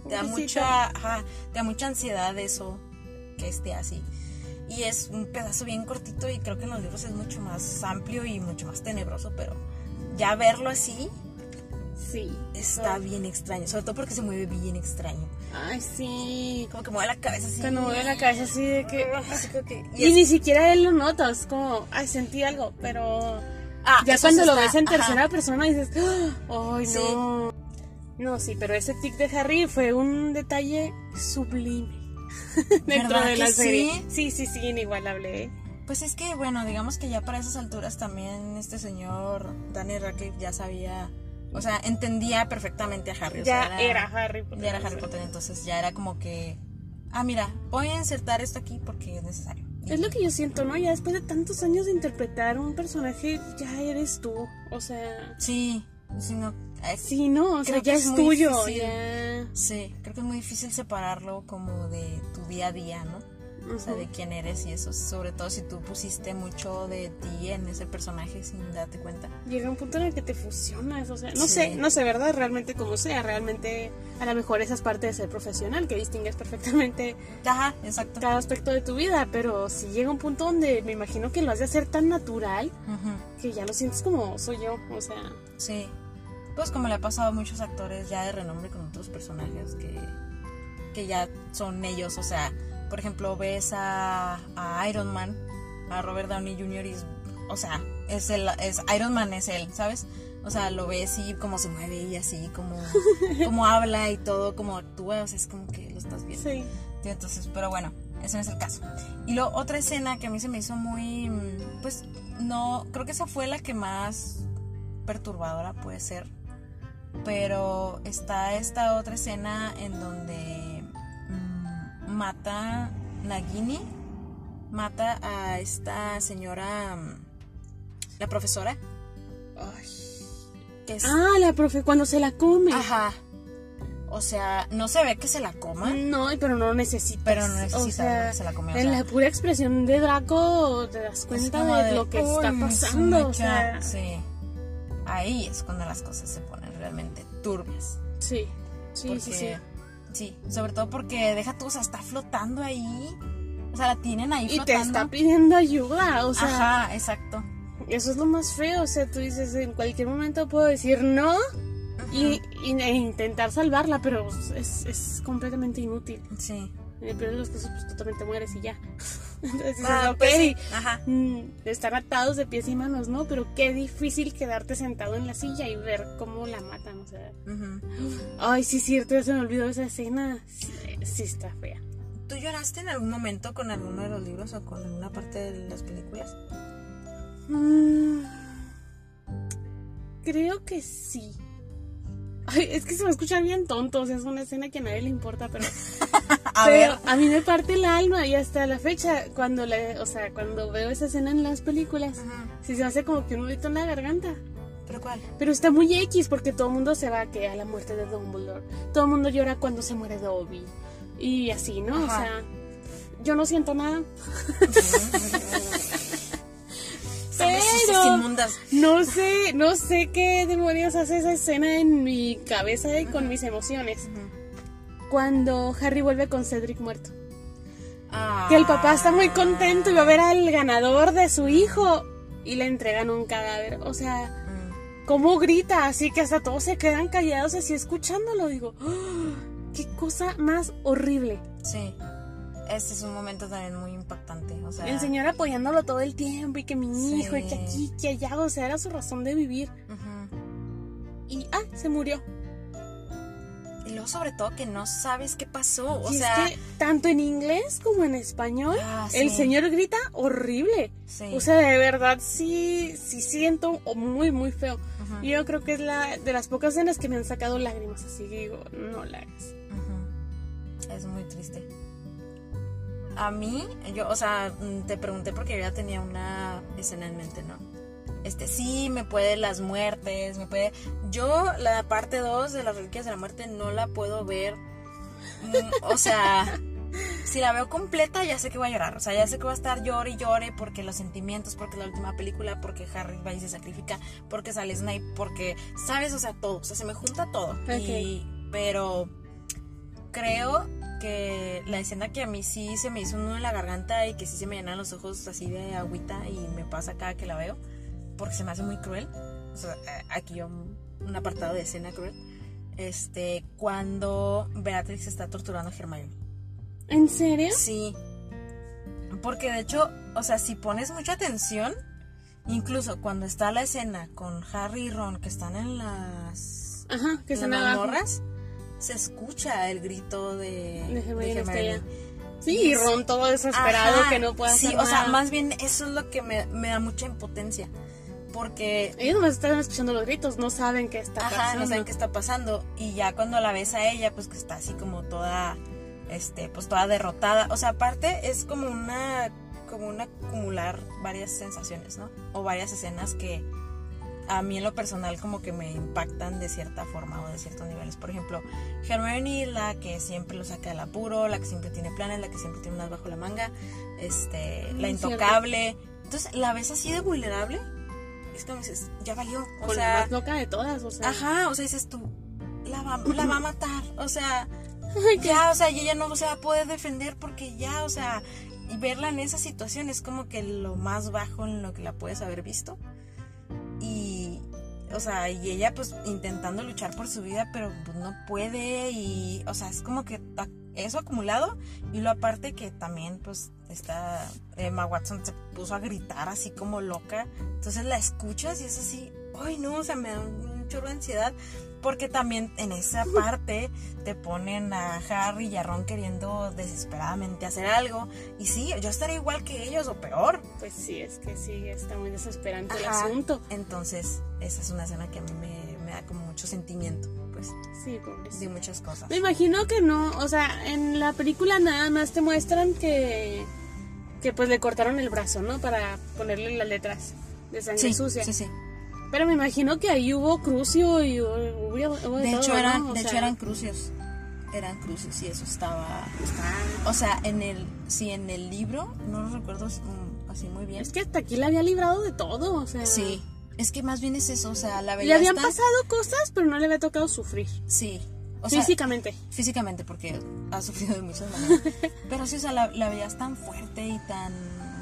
te da mucha, ajá, te da mucha ansiedad eso, que esté así. Y es un pedazo bien cortito y creo que en los libros es mucho más amplio y mucho más tenebroso, pero ya verlo así, Sí. Está bien extraño, sobre todo porque se mueve bien extraño. Ay, sí. Como que mueve la cabeza así. Cuando mueve la cabeza así de que... Así como que- y ni siquiera él lo nota, es como, ay, sentí algo, pero Ah, ya cuando lo está- ves en ajá. tercera persona dices, ¡Ah! ay, no. No, sí, pero ese tic de Harry fue un detalle sublime dentro ¿Verdad de la que serie. sí? Sí, sí, sí, inigualable. ¿eh? Pues es que, bueno, digamos que ya para esas alturas también este señor Danny Radcliffe ya sabía, o sea, entendía perfectamente a Harry. o Ya sea, era Harry Potter. Ya era Harry. Potter, entonces ya era como que, ah, mira, voy a insertar esto aquí porque es necesario. Es lo que yo siento, ¿no? Ya después de tantos años de interpretar un personaje, ya eres tú. O sea, Sí, sí, no, es- sí, no, o sea, Creo que ya es es, tuyo. difícil. Ya. sí, creo que es muy difícil separarlo como de tu día a día, ¿no? O sea, de quién eres y eso, sobre todo si tú pusiste mucho de ti en ese personaje sin darte cuenta. Llega un punto en el que te fusionas, o sea, no Sí. sé, no sé, ¿verdad? Realmente como sea, realmente a lo mejor esa es parte de ser profesional, que distingues perfectamente Ajá, exacto. cada aspecto de tu vida, pero si llega un punto donde me imagino que lo has de hacer tan natural que ya lo sientes como soy yo, o sea, Sí. Pues como le ha pasado a muchos actores ya de renombre con otros personajes que, que ya son ellos. O sea, por ejemplo, ves a, a Iron Man, a Robert Downey Jr. y es- o sea, es el, es Iron Man es él, ¿sabes? O sea, lo ves y cómo se mueve y así, como, como habla y todo, como actúa, o sea, es como que lo estás viendo. sí. Sí, Entonces, pero bueno, ese no es el caso. Y luego otra escena que a mí se me hizo muy, mm, pues no, creo que esa fue la que más perturbadora puede ser. Pero está esta otra escena en donde mm, mata Nagini, mata a esta señora, mm, la profesora, Ay. que es... Ah, la profe cuando se la come. Ajá. O sea, no se ve que se la coma, No, pero no necesitas. pero no necesita o sea, que se la comió. o En la pura expresión de Draco te das cuenta de, lo que está "Uy, su pasando. O mecha". sea, sí. Ahí es cuando las cosas se ponen realmente turbias. sí, sí, Porque, sí, sí. sí, sobre todo porque deja tú, o sea, está flotando ahí. O sea, la tienen ahí Y te flotando. está pidiendo ayuda, o sea, Ajá, exacto. eso es lo más feo. O sea, tú dices, en cualquier momento puedo decir no y, y- e intentar salvarla, pero es, es completamente inútil. Sí. En el peor de los casos, pues tú también te mueres y ya. Entonces dices, Ah, ok, pues sí, Ajá. mm, están atados de pies y manos, ¿no? Pero qué difícil quedarte sentado en la silla y ver cómo la matan, o sea. Ay, sí, cierto, ya se me olvidó esa escena. Sí, sí está fea. ¿Tú lloraste en algún momento con alguno de los libros o con alguna parte de las películas? Mm, creo que sí. Ay, es que se me escucha bien tonto, o sea, es una escena que a nadie le importa, pero, A pero ver. a mí me parte el alma y hasta la fecha, cuando le, o sea, cuando veo esa escena en las películas, Ajá. sí se hace como que un nudito en la garganta. ¿Pero cuál? Pero está muy X porque todo el mundo se va que a la muerte de Dumbledore. Todo el mundo llora cuando se muere Dobby. Y así, ¿no? O sea, yo no siento nada. Inmundas. No sé, no sé qué demonios hace esa escena en mi cabeza y con mis emociones. Cuando Harry vuelve con Cedric muerto. Que el papá está muy contento y va a ver al ganador de su hijo y le entregan un cadáver. O sea, Mm. cómo grita, así que hasta todos se quedan callados así escuchándolo. Digo, ¡Ah! qué cosa más horrible. Sí. Este es un momento también muy impactante. O sea, El señor apoyándolo todo el tiempo y que mi Sí. hijo y que aquí, que allá, o sea, era su razón de vivir. Ujú. Y, ah, se murió. Y luego, sobre todo, que no sabes qué pasó. O y sea, es que tanto en inglés como en español, Ah, el sí. señor grita horrible. sí. O sea, de verdad sí, sí siento muy, muy feo. Ujú, Y yo creo que es la de las pocas escenas que me han sacado lágrimas, así que digo, no la hagas. ujú. Es muy triste. A mí, yo, o sea, mm, te pregunté porque yo ya tenía una escena en mente, ¿no? Este, sí, me puede las muertes, me puede... Yo la parte 2 de las reliquias de la muerte no la puedo ver. Mm, o sea, si la veo completa ya sé que voy a llorar. O sea, ya sé que voy a estar llore y llore porque los sentimientos, porque es la última película, porque Harry va y se sacrifica, porque sale Snape, porque, ¿sabes? O sea, todo. O sea, se me junta todo. Y, pero creo que la escena que a mí sí se me hizo un nudo en la garganta y que sí se me llenan los ojos así de agüita y me pasa cada que la veo, porque se me hace muy cruel. sea, eh, aquí un, un apartado de escena cruel, este, cuando Beatrix está torturando a Hermione. ¿En serio? Sí. Porque de hecho, o sea, si pones mucha atención, incluso cuando está la escena con Harry y Ron que están en las, Ajá, que en están las se escucha el grito de, De Hermione de está Hermione. allá. Sí, y Ron todo desesperado Ajá, que no puede Sí, hacer o sea, más bien eso es lo que me, me da mucha impotencia. Porque Ellos nomás están escuchando los gritos, no saben qué está Ajá, pasando. no saben qué está pasando. Y ya cuando la ves a ella, pues que está así como toda, este, pues toda derrotada. O sea, aparte es como una, como un acumular varias sensaciones, ¿no? O varias escenas que a mí en lo personal como que me impactan de cierta forma o de ciertos niveles. Por ejemplo, Hermione, la que siempre lo saca del apuro, la que siempre tiene planes, la que siempre tiene unas bajo la manga, este, la Mm, intocable. Entonces, la ves así de vulnerable. Es como dices, ya valió. O Con sea, la más loca de todas, o sea. Ajá, o sea, dices tú, la va, la va a matar, o sea, ya, o sea, ella no se va a poder defender porque ya, o sea, y verla en esa situación es como que lo más bajo en lo que la puedes haber visto. Y, o sea, y ella pues intentando luchar por su vida, pero pues no puede y, o sea, es como que eso acumulado y lo aparte que también pues está Emma Watson se puso a gritar así como loca, entonces la escuchas y es así, ay no, o sea, me da un chorro de ansiedad porque también en esa parte te ponen a Harry y a Ron queriendo desesperadamente hacer algo y sí, yo estaría igual que ellos o peor. Pues sí, es que sí, está muy desesperante el asunto. Entonces, esa es una escena que a mí me, me da como mucho sentimiento, pues, Sí, pobrecito. de muchas cosas. Me imagino que no, o sea, en la película nada más te muestran que que pues le cortaron el brazo, ¿no? Para ponerle las letras de sangre Sí, sucia. sí, sí. Pero me imagino que ahí hubo crucio y hubo, de De hecho, todo, eran, de hecho eran crucios. Eran crucios y eso estaba... O sea, en el, sí, en el libro, no lo recuerdo así, muy bien. Es que hasta aquí la había librado de todo, o sea. Sí, es que más bien es eso, o sea, la Le habían pasado cosas, pero no le había tocado sufrir. Sí. O sea, físicamente. físicamente, porque ha sufrido de muchas maneras. Pero sí, o sea, la, la veías tan fuerte y tan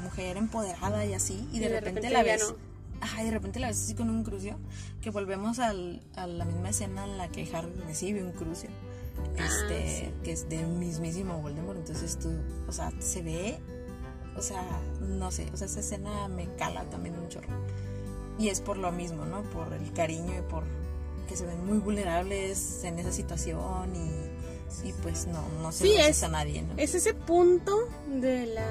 mujer empoderada y así, y de, repente, la ves. no. Ajá, y de repente la ves así con un crucio, que volvemos al, a la misma escena en la que Harry recibe un crucio, este, Ah, que es del mismísimo Voldemort, entonces tú, o sea, se ve, o sea, no sé, o sea, esa escena me cala también un chorro. Y es por lo mismo, ¿no? Por el cariño y por que se ven muy vulnerables en esa situación y, y pues no, no se Sí, es- a nadie, ¿no? Es ese punto de la,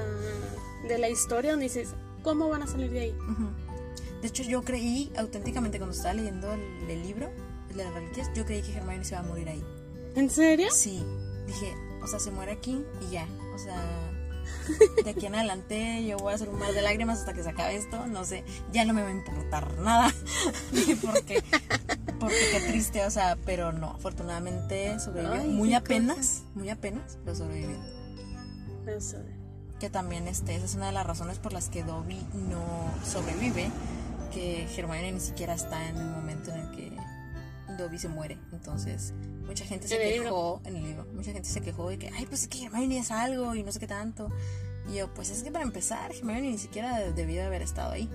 de la historia donde dices, ¿cómo van a salir de ahí? Ujú. De hecho, yo creí auténticamente cuando estaba leyendo el, el libro, el de las reliquias, yo creí que Hermione se iba a morir ahí. ¿En serio? Sí, dije, o sea, se muere aquí y ya. O sea, de aquí en adelante yo voy a hacer un mar de lágrimas hasta que se acabe esto. No sé, ya no me va a importar nada. porque, porque qué triste, o sea, pero no, afortunadamente sobrevivió. Ay, muy apenas, muy apenas, pero sobrevivió. Eso. que también este, esa es una de las razones por las que Dobby no sobrevive, que Hermione ni siquiera está en el momento en el que Dobby se muere. Entonces, mucha gente se En el quejó en el libro, mucha gente se quejó de que, ay, pues es que Hermione es algo y no sé qué tanto. Y yo, pues es que para empezar, Hermione ni siquiera debió de haber estado ahí.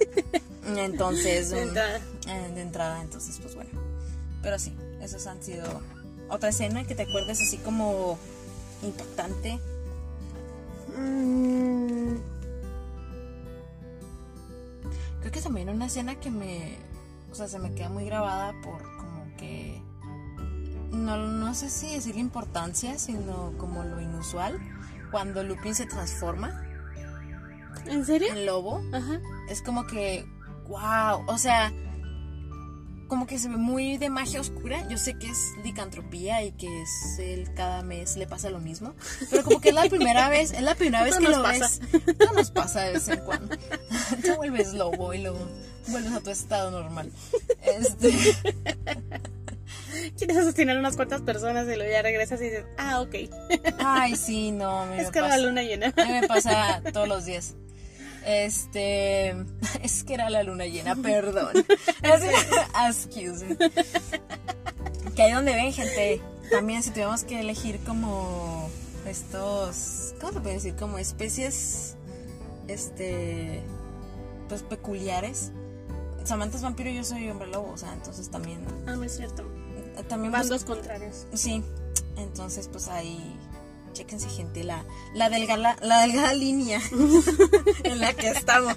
Entonces, De mm, entrada. eh, de entrada, entonces, pues bueno. Pero sí, esas han sido otra escena que te acuerdes así como impactante. Mm, Creo que también una escena que me. O sea, se me queda muy grabada por como que. No, no sé si decir la importancia, sino como lo inusual. Cuando Lupin se transforma ¿En serio? en lobo. Ajá. Es como que. ¡Wow! O sea. Como que se ve muy de magia oscura. Yo sé que es licantropía y que es él cada mes le pasa lo mismo. Pero como que es la primera vez, es la primera vez que lo pasa. ves. Todo nos pasa de vez en cuando. Te vuelves lobo y luego vuelves a tu estado normal. Este, Quieres asesinar a unas cuantas personas y luego ya regresas y dices, ah, ok. ay, sí, no, me Es que era pasa. la luna llena. A mí me pasa todos los días. Este. Es que era la luna llena, perdón. Excuse me. Que ahí donde ven, gente. También, si tuviéramos que elegir como estos. ¿Cómo se puede decir? Como especies. Este. Pues peculiares. Samantha es vampiro y yo soy hombre lobo, o sea, entonces también. Ah, no es cierto. También Bandos contrarios. Sí, entonces pues ahí. Chéquense, gente, la, la, delgada, la delgada línea en la que estamos.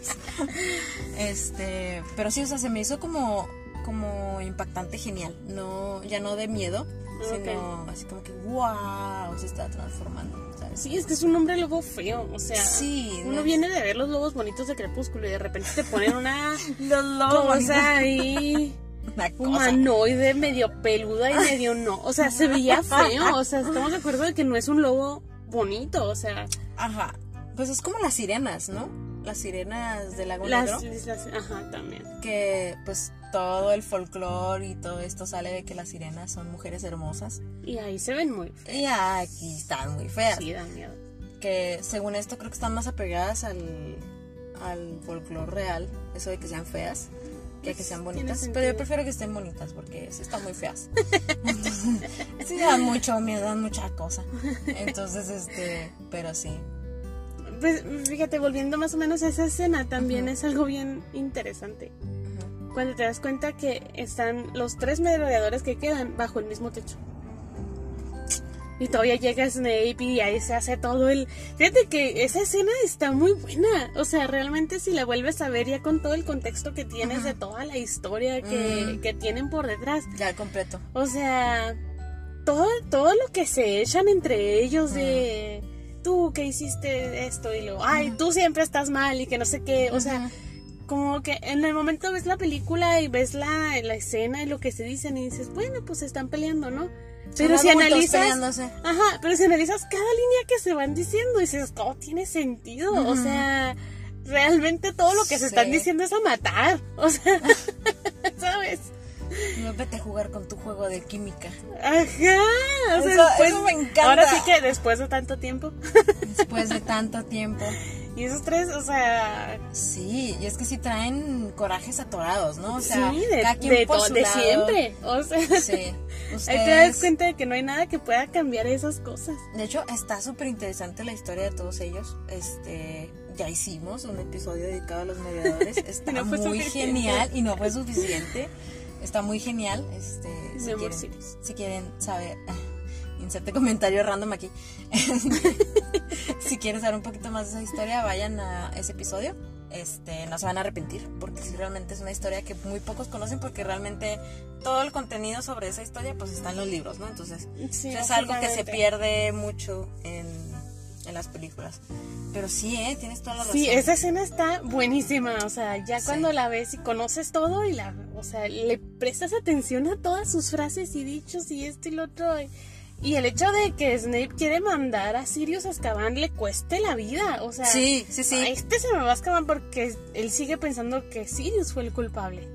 Este, pero sí, o sea, se me hizo como, como impactante, genial. No, ya no de miedo, sino así como que, wow, se está transformando. ¿sabes? Sí, es que es un hombre lobo feo. O sea, Sí, uno es- viene de ver los lobos bonitos de Crepúsculo y de repente te ponen una Los lobos. cosa ahí Una cosa. humanoide, medio peluda y medio no. O sea, se veía feo. O sea, estamos de acuerdo de que no es un lobo bonito. O sea, Ajá. Pues es como las sirenas, ¿no? Las sirenas del lago las, negro. las- Ajá, también. Que pues todo el folclore y todo esto sale de que las sirenas son mujeres hermosas. Y ahí se ven muy feos. Y aquí están muy feas. Sí, dan miedo. Que según esto creo que están más apegadas al, al folclore real. Eso de que sean feas. Que que sean bonitas. Pero yo prefiero que estén bonitas porque sí están muy feas. sí dan mucho miedo, dan mucha cosa. Entonces, este, pero sí. Pues fíjate, volviendo más o menos a esa escena, también es algo bien interesante. Cuando te das cuenta que están los tres merodeadores que quedan bajo el mismo techo. Y todavía llega Snape y ahí se hace todo el... Fíjate que esa escena está muy buena. O sea, realmente si la vuelves a ver ya con todo el contexto que tienes de toda la historia que, Mm. que tienen por detrás. Ya completo. O sea, todo, todo lo que se echan entre ellos de tú que hiciste esto y lo, ay, tú siempre estás mal y que no sé qué. O sea, como que en el momento ves la película y ves la, la escena y lo que se dicen y dices, bueno, pues están peleando, ¿no? Pero si analizas, ajá, pero si analizas cada línea que se van diciendo, dices, ¿cómo tiene sentido? O Ujú. sea, realmente todo lo que se están Sí. diciendo es a matar. O sea, ¿sabes? No vete a jugar con tu juego de química. Ajá. O sea, Eso- después- eso me encanta. Ahora sí que después de tanto tiempo. Después de tanto tiempo. Y esos tres, o sea, Sí, y es que sí traen corajes atorados, ¿no? O sea, sí, de, cada quien de, por to- su de lado. siempre. O sea, Sí. ahí te das Ustedes- cuenta de que no hay nada que pueda cambiar esas cosas. De hecho, está súper interesante la historia de todos ellos. Este, ya hicimos un episodio dedicado a los mediadores. Está No muy suficiente. genial y no fue suficiente. Está muy genial. Este, si quieren, si quieren saber, inserte comentario random aquí. si quieren saber un poquito más de esa historia, vayan a ese episodio. Este, no se van a arrepentir porque sí, realmente es una historia que muy pocos conocen porque realmente todo el contenido sobre esa historia pues está en los libros, ¿no? Entonces, Sí, es algo que se pierde mucho en, en las películas. Pero sí, ¿eh? Tienes toda la razón. Sí, esa escena está buenísima, o sea, ya Sí. cuando la ves y conoces todo y la, o sea, le prestas atención a todas sus frases y dichos y esto y lo otro. Y, y el hecho de que Snape quiere mandar a Sirius a Azkaban le cueste la vida, o sea, Sí, sí, sí. a este se me va a Azkaban porque él sigue pensando que Sirius fue el culpable.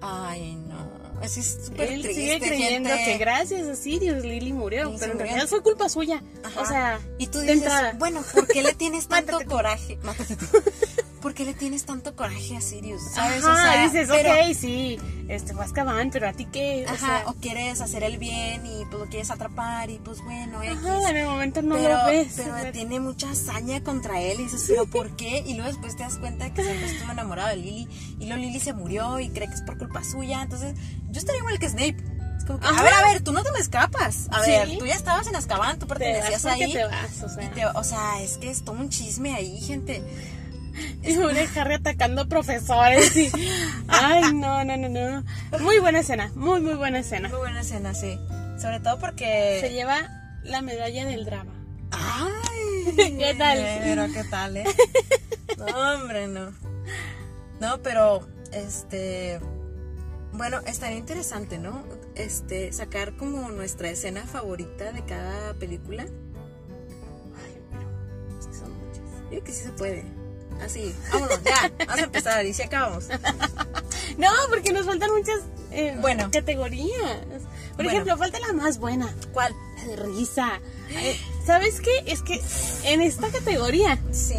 Ay, no. Así es súper Él triste, sigue creyendo gente. que gracias a Sirius Lily murió, pero en realidad fue culpa suya. Ajá. O sea, Y tú dices, bueno, ¿por qué le tienes tanto coraje? Mátate tú. ¿Por qué le tienes tanto coraje a Sirius? ¿Sabes? Ajá, o sea, dices, pero- ok, sí, este fue Azkaban, pero a ti qué, o Ajá, sea, o quieres hacer el bien y pues lo quieres atrapar y pues bueno, X. Ajá, en el momento no pero, lo ves. pero tiene mucha hazaña contra él y dices, pero ¿por qué? Y luego después te das cuenta que siempre estuvo enamorado de Lily y luego Lily se murió y cree que es por culpa suya. Entonces, yo estaría igual que Snape. Es como que, a ver, a ver, tú no te me escapas. A Sí. ver, tú ya estabas en Azkaban, tú pertenecías ahí. te vas, o sea. te- o sea, es que es todo un chisme ahí, gente. Y pobre Harry atacando profesores y... Ay, no, no, no, no. Muy buena escena, muy, muy buena escena. Muy buena escena, sí. Sobre todo porque... Se lleva la medalla del drama. ¡Ay! ¿Qué tal? Pero qué tal, ¿eh? No, hombre, no. No, pero, este... Bueno, estaría interesante, ¿no? Este, sacar como nuestra escena favorita de cada película. Ay, pero es que son muchas. Yo creo que sí se puede. Así, vámonos, ya, vamos a empezar y si acabamos. No, porque nos faltan muchas eh, Bueno. categorías. Por Bueno. ejemplo, falta la más buena, ¿Cuál? la de risa. Eh, ¿Sabes qué? Es que en esta categoría Sí.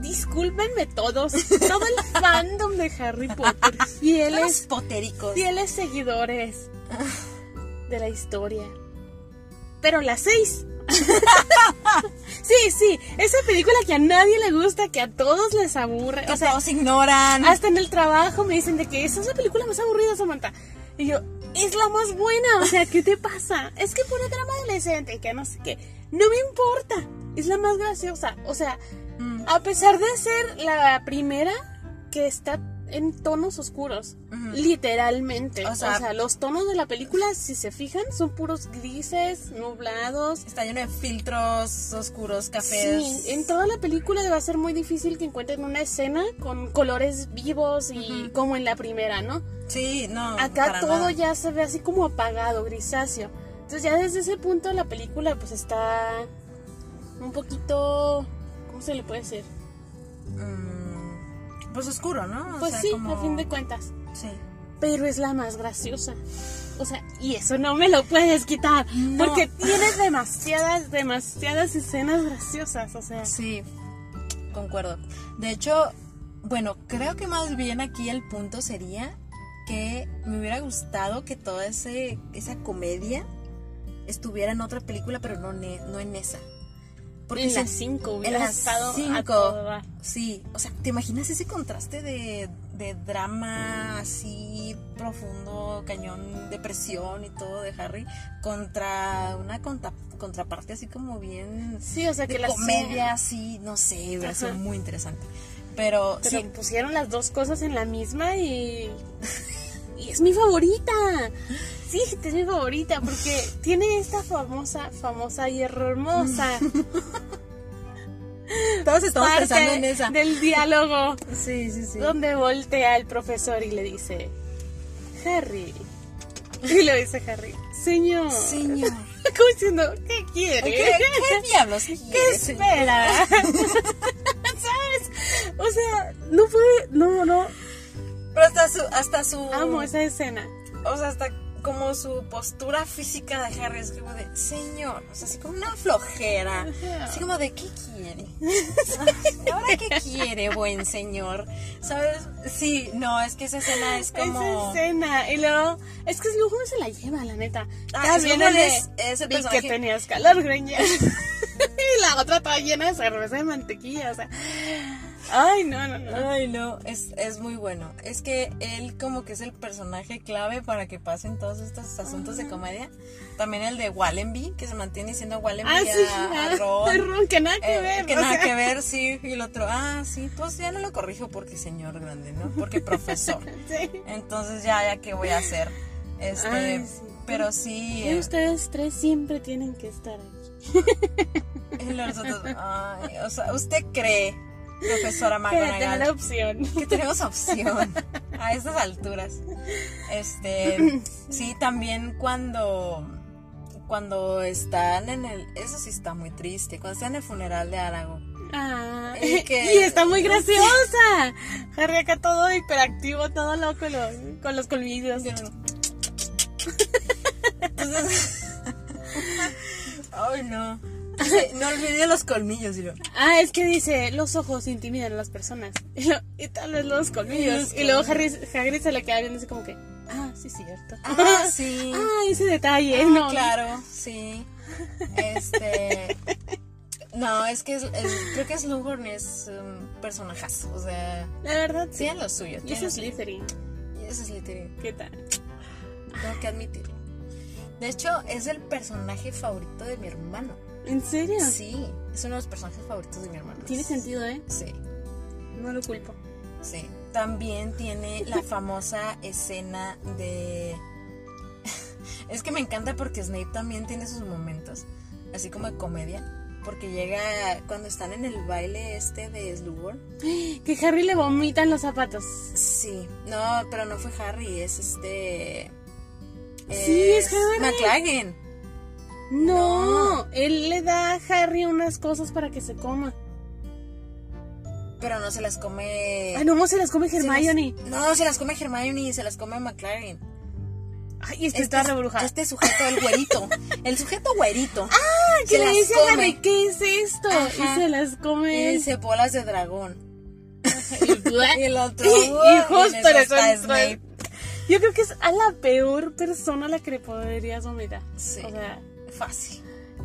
Discúlpenme todos, todo el fandom de Harry Potter, Los fieles, potéricos. fieles seguidores de la historia. Pero las seis Sí, sí, esa película que a nadie le gusta, que a todos les aburre. Que o sea, todos ignoran. hasta en el trabajo me dicen de que esa es la película más aburrida, Samantha. Y yo, es la más buena, o sea, ¿qué te pasa? Es que pone drama adolescente, que no sé qué. No me importa, es la más graciosa. O sea, Mm, a pesar de ser la primera que está en tonos oscuros, literalmente. O O sea- los tonos de la película, si se fijan, son puros grises, nublados. Está lleno de filtros oscuros, cafés. Sí, en toda la película va a ser muy difícil que encuentren una escena con colores vivos y como en la primera, ¿no? Sí, no. Acá todo nada. ya se ve así como apagado, grisáceo. Entonces ya desde ese punto la película pues está un poquito, ¿cómo se le puede decir? Mm, pues oscuro, ¿no? O Pues sea, sí, como- a fin de cuentas. Sí. Pero es la más graciosa. O sea, y eso no me lo puedes quitar. No. Porque tiene demasiadas, demasiadas escenas graciosas. O sea, Sí, concuerdo. De hecho, bueno, creo que más bien aquí el punto sería que me hubiera gustado que toda ese, esa comedia estuviera en otra película, pero no, ne- no en esa. Porque en la- las 5 en hubiera las estado a dar. Sí, o sea, ¿te imaginas ese contraste de, de drama así profundo, cañón, depresión y todo de Harry contra una contra- contraparte así como bien Sí, o sea que de las comedia así, no sé, hubiera sido muy interesante. Pero, Pero sí, pusieron las dos cosas en la misma y. Y es mi favorita. Sí, es mi favorita porque tiene esta famosa, famosa y hermosa todos estamos parte pensando en esa. del diálogo Sí, sí, sí. donde voltea el profesor y le dice: Harry. Y le dice Harry: Señor. Señor. Como diciendo: ¿Qué quiere? ¿Qué, qué diablos ¿Qué señor? espera? ¿Sabes? O sea, no fue. No, no. Pero hasta su, hasta su, Amo esa escena. o sea, hasta como su postura física de Harry es como de, señor, o sea, así como una flojera. Así como de, ¿qué quiere? ¿Ahora qué quiere, buen señor? ¿Sabes? Sí, no, es que esa escena es como... Esa escena. Y luego, es que luego no se la lleva, la neta. Ah, También el es- es el vi personaje- que tenías calor, greña. y la otra toda llena de cerveza de mantequilla, o sea. Ay, no, no, no. Ay, no, es, es muy bueno. Es que él como que es el personaje clave para que pasen todos estos asuntos de comedia. También el de Wallenby, que se mantiene diciendo Wallenby Ah, sí, a, a ah, Ron. Ron, que nada que Eh, ver. que nada sea. que ver, sí. Y el otro, ah, sí, pues ya no lo corrijo porque señor grande, ¿no? Porque profesor. Sí. Entonces ya, ya, ¿qué voy a hacer? Este, Ay, sí. pero sí. Y eh, ustedes tres siempre tienen que estar aquí. y los otros, ay, o sea, ¿usted cree, profesora Para tener McGonagall, opción. que tenemos opción a estas alturas? Este, sí, también cuando cuando están en el, eso sí está muy triste, cuando están en el funeral de Aragorn. Ah, Y que- y está muy graciosa. Harry acá todo hiperactivo, todo loco lo- con los colmillos. Entonces, ay no. Dice, no olvide los colmillos, y lo- Ah, es que dice, los ojos intimidan a las personas. Y, lo- y tal vez los colmillos. Los Y luego Harry. Hagrid se le queda viendo así como que, ah, sí, cierto. Ah, sí. Ah, ese detalle, Ah, no. claro, sí. Este. No, es que es- es- creo que Slughorn es un personajazo. O sea, La verdad, sí. tiene lo suyo. Y es. Slytherin. Y es Slytherin. ¿Qué tal? Tengo que admitirlo. De hecho, es el personaje favorito de mi hermano. ¿En serio? Sí, es uno de los personajes favoritos de mi hermano. Tiene sentido, ¿eh? Sí, No lo culpo. sí. También tiene la famosa escena de. es que me encanta porque Snape también tiene sus momentos, así como de comedia. Porque llega cuando están en el baile este de Slughorn. Que Harry le vomitan los zapatos. Sí, no, pero no fue Harry, es este. Sí, es Harry. McLaggen. No, él le da a Harry unas cosas para que se coma. Pero no se las come. Ay, no, se las come se las- Hermione. no, se las come Hermione y se las come McLaren. Ay, este está rebrujado. Este sujeto, el güerito. el sujeto güerito. Ah, que le dice a. Harry, ¿qué es esto? Ajá. Y se las come. Y dice bolas de dragón. y Y el otro. Y- justo le Snape. Yo creo que es a la peor persona a la que le podrías vomitar. Sí. O sea, Fácil.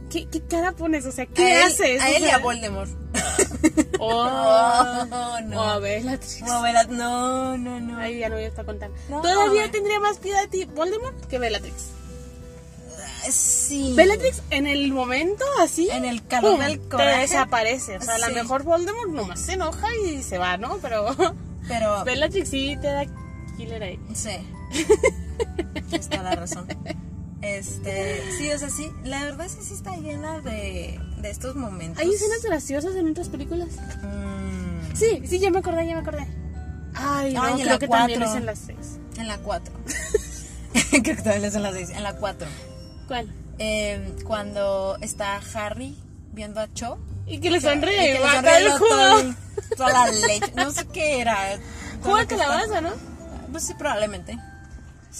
¿Qué, qué cara pones? O sea, ¿qué a él, haces? A O él y sea, a Voldemort. Oh, Oh, no. O a Bellatrix. No, Bella- no, no, no. Ay, ya no voy a estar contando. No. Todavía tendría más piedad de ti Voldemort que Bellatrix. Sí. Bellatrix en el momento así. En el calor ¡pum! del te coraje. desaparece. O sea, a Sí. lo mejor Voldemort nomás se enoja y se va, ¿no? Pero Pero. Bellatrix sí te da killer ahí. Sí. Está la razón. Este, sí, o sea, sí, la verdad sí, sí está llena de, de estos momentos. ¿Hay escenas graciosas en otras películas? Mm, Sí, sí, ya me acordé, ya me acordé. Ay, no, Ay, en creo la que también cuatro. es en las seis. en la 4. Creo que también son las 6. En la 4. ¿Cuál? cuando está Harry viendo a Cho. Y que le y sonríe, que le sonríe el jugo. toda la leche. No sé qué era. Jugo que calabaza, ¿no? Pues sí, probablemente.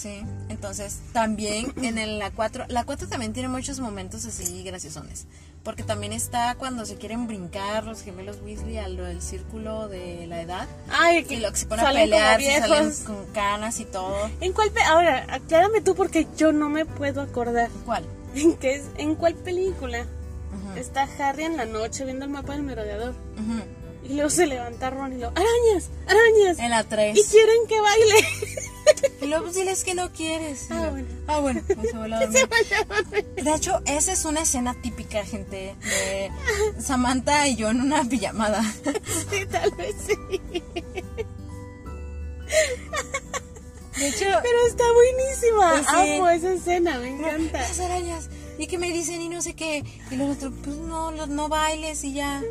Sí, entonces también en el, la 4, la 4 también tiene muchos momentos así graciosones, porque también está cuando se quieren brincar los gemelos Weasley a lo del círculo de la edad Ay, que y lo que se pone a pelear, se salen con canas y todo. ¿En cuál pe Ahora, aclárame tú porque yo no me puedo acordar. ¿Cuál? ¿En, qué es, ¿En cuál película Ujú, está Harry en la noche viendo el mapa del merodeador? ujú. Y luego se levanta Ron y lo ¡Arañas! ¡Arañas! En la 3. Y quieren que baile. Y luego pues, diles que no quieres. Ah, bueno. Ah, bueno, pues, se vuelve a dormir. De hecho, esa es una escena típica, gente, de Samantha y yo en una pijamada. sí, tal vez sí. De hecho, Pero está buenísima. Pues sí. Amo esa escena, me encanta. las arañas. Y que me dicen y no sé qué. Y luego otro, pues no, no bailes y ya.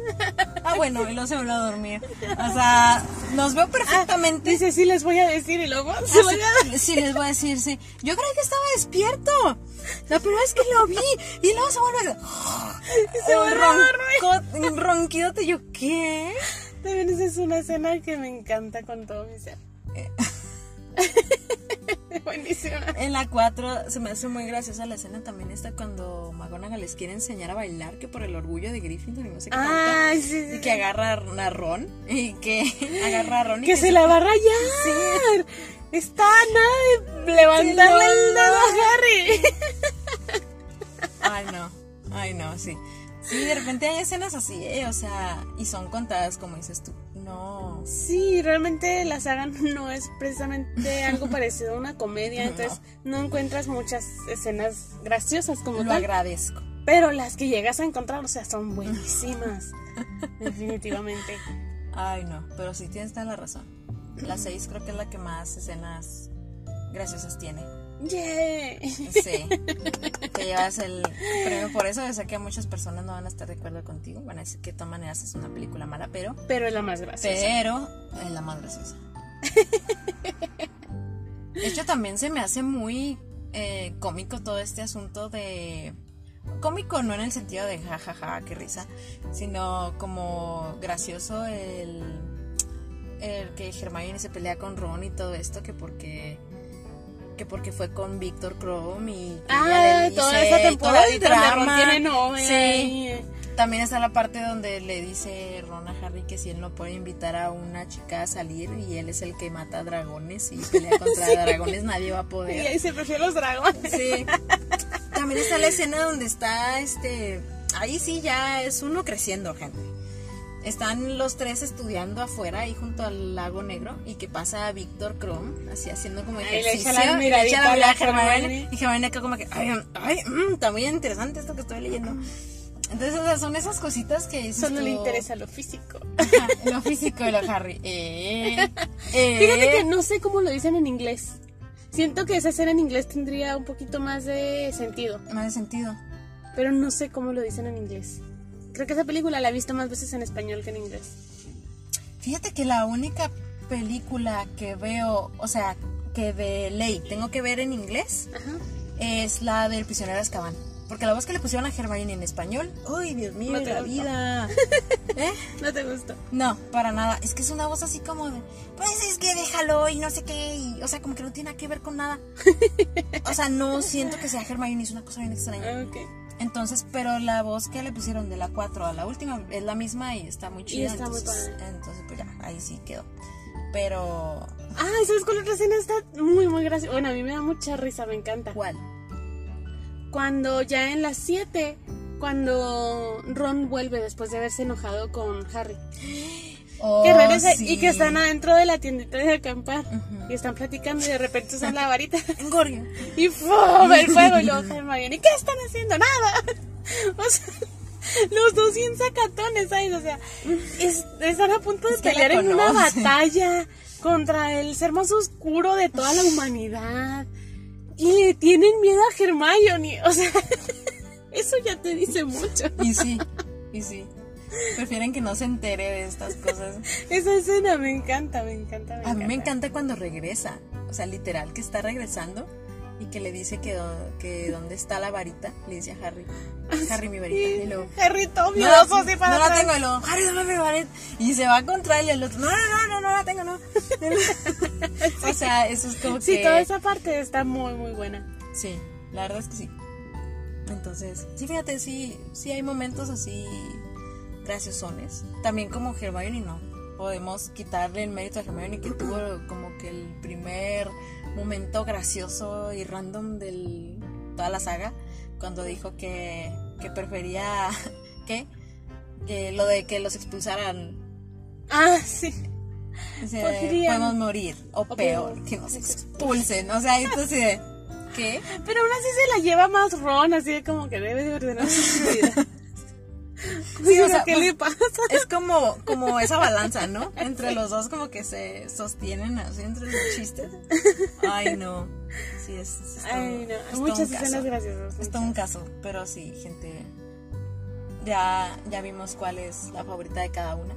Ah, bueno, y luego se vuelve a dormir. O sea, nos veo perfectamente. Dice, sí les voy a decir y luego se Ah, van a... sí, les voy a decir, sí. Yo creí que estaba despierto. La primera vez que lo vi. Y luego se vuelve a... Se vuelve a Un ronquidote. Yo, ¿qué? También esa es una escena que me encanta con todo mi ser. Eh. Buenísima. En la 4 se me hace muy graciosa la escena también esta cuando McGonagall les quiere enseñar a bailar que por el orgullo de Gryffindor y no sé qué tanto. Ay, sí, sí. Y que agarra a Ron y que agarra a Ron y Que se la va a rayar. Está nada de levantarle el dedo a Harry. Ay, no. Ay, no, sí. Sí, de repente hay escenas así, ¿eh? O sea, y son contadas como dices tú. No. Sí, realmente la saga no es precisamente algo parecido a una comedia, entonces no encuentras muchas escenas graciosas como Lo tal. agradezco. Pero las que llegas a encontrar, o sea, son buenísimas. Definitivamente. Ay, no, pero sí tienes toda la razón. La 6 creo que es la que más escenas graciosas tiene. ¡Yay! Sí. Te llevas el premio por eso. Yo sé que muchas personas no van a estar de acuerdo contigo. Van a decir que de todas maneras es una película mala, pero. Pero es la más graciosa. Pero es la más graciosa. De hecho, también se me hace muy eh, cómico todo este asunto de. Cómico no en el sentido de jajaja, qué risa, sino como gracioso el, el que Hermione se pelea con Ron y todo esto, que porque que porque fue con Víctor Chrome y Ah, toda esa y temporada todo el drama. tiene novia Sí. y- También está la parte donde le dice Ron a Harry que si él no puede invitar a una chica a salir y él es el que mata dragones y pelea contra dragones, nadie va a Y poder. ahí se prefiere los dragones. Sí. También está la escena donde está este. Ahí sí ya es uno creciendo, gente. Están los tres estudiando afuera ahí junto al lago negro y que pasa Víctor Krum así haciendo como Ahí le ejercicio echa la y le miradita echa la la Hermione Hermione. y Hermione acá como que ay, ay mm, está muy interesante esto que estoy leyendo entonces o sea, son esas cositas que Solo le interesa lo físico. ajá, lo físico de lo Harry eh, eh, Fíjate que no sé cómo lo dicen en inglés. Siento que esa escena en inglés tendría un poquito más de sentido, más de sentido pero no sé cómo lo dicen en inglés. Creo que esa película la he visto más veces en español que en inglés. Fíjate que la única película que veo, o sea, que de ley tengo que ver en inglés Ajá. es la del prisionero de Azkaban. Porque la voz que le pusieron a Hermione en español, ¡ay, Dios mío, No te la gustó. vida! ¿Eh? ¿No te gustó? No, para nada. Es que es una voz así como de, pues es que déjalo y no sé qué. Y, o sea, como que no tiene nada que ver con nada. O sea, no siento que sea Hermione, es una cosa bien extraña. Ok. Entonces, pero la voz que le pusieron de la 4 a la última es la misma y está muy chida. está muy entonces, padre. entonces, pues ya, ahí sí quedó. Pero, Ah, ¿sabes cuál otra escena está muy, muy graciosa? Bueno, a mí me da mucha risa, me encanta. ¿cuál? Cuando ya en las 7 cuando Ron vuelve después de haberse enojado con Harry. Oh, que regresa sí. y que están adentro de la tiendita de acampar y están platicando y de repente usan la varita Engorgio. y ¡fum! el fuego y luego Hermione, ¿y qué están haciendo? Nada. O sea, los dos bien sacatones, ¿sabes? O sea, es- están a punto de Es pelear en una batalla contra el ser más oscuro de toda la humanidad y le tienen miedo a Hermione, o sea, eso ya te dice mucho. Y sí, y sí. Prefieren que no se entere de estas cosas. Esa escena me encanta, me encanta, me A mí me encanta cuando regresa. O sea, literal, que está regresando y que le dice que, que dónde está la varita. Le dice a Harry. Harry, mi varita. Y luego, Harry todo no, así para no la tengo. Y luego, Harry, dame mi varita. Y se va contra él y el otro, no, no, no, no, no la tengo, no. o sea, eso es como Sí, que... toda esa parte está muy, muy buena. Sí, la verdad es que sí. Entonces, sí, fíjate, sí, sí hay momentos así graciosones. También como Hermione no. Podemos quitarle el mérito a Hermione que tuvo como que el primer momento gracioso y random de toda la saga. Cuando dijo que, que prefería que, que lo de que los expulsaran. Ah, sí. Podrían- podemos morir. O, o peor, peor, que nos expulsen. O sea, tú así de. ¿Qué? Pero aún así se la lleva más Ron, así de como que debe de ordenar su vida. Sí, o sea, ¿qué pues, le pasa? Es como, como esa balanza, ¿no? Entre los dos como que se sostienen así entre los chistes. Ay, no. Sí, es, es todo- Ay, no, es muchas un escenas graciosas. Es todo un caso, pero sí, gente. Ya, ya vimos cuál es la favorita de cada una.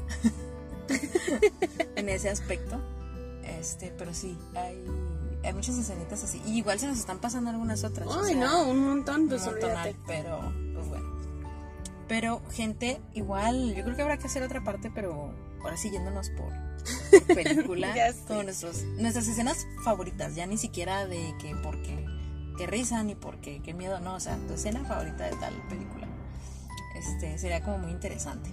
en ese aspecto. Este, pero sí, hay, hay muchas escenitas así. Y igual se nos están pasando algunas otras. o Ay, sea, no, un montón, un pues olvídate. pero pues bueno. Pero gente, igual, yo creo que habrá que hacer otra parte, pero ahora siguiéndonos por, por película, como nuestros, nuestras escenas favoritas, ya ni siquiera de que porque qué risa ni porque qué miedo, no, o sea, tu escena favorita de tal película. Este, sería como muy interesante.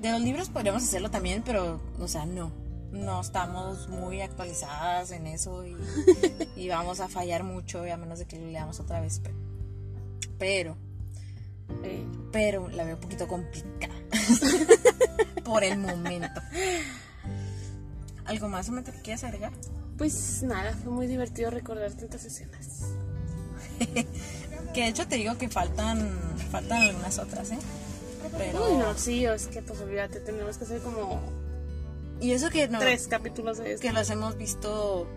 De los libros podríamos hacerlo también, pero, o sea, no. No estamos muy actualizadas en eso y, y vamos a fallar mucho, y a menos de que lo leamos otra vez. Pero, pero, pero la veo un poquito complicada. Por el momento. ¿Algo más, Samantha, que quieras agregar? pues nada, fue muy divertido recordar tantas escenas. Que de hecho te digo que faltan, faltan algunas otras, ¿eh? Pero. Uy, no, sí, es que pues olvídate, tenemos que hacer como Y eso que no. tres capítulos de esto. Que los hemos visto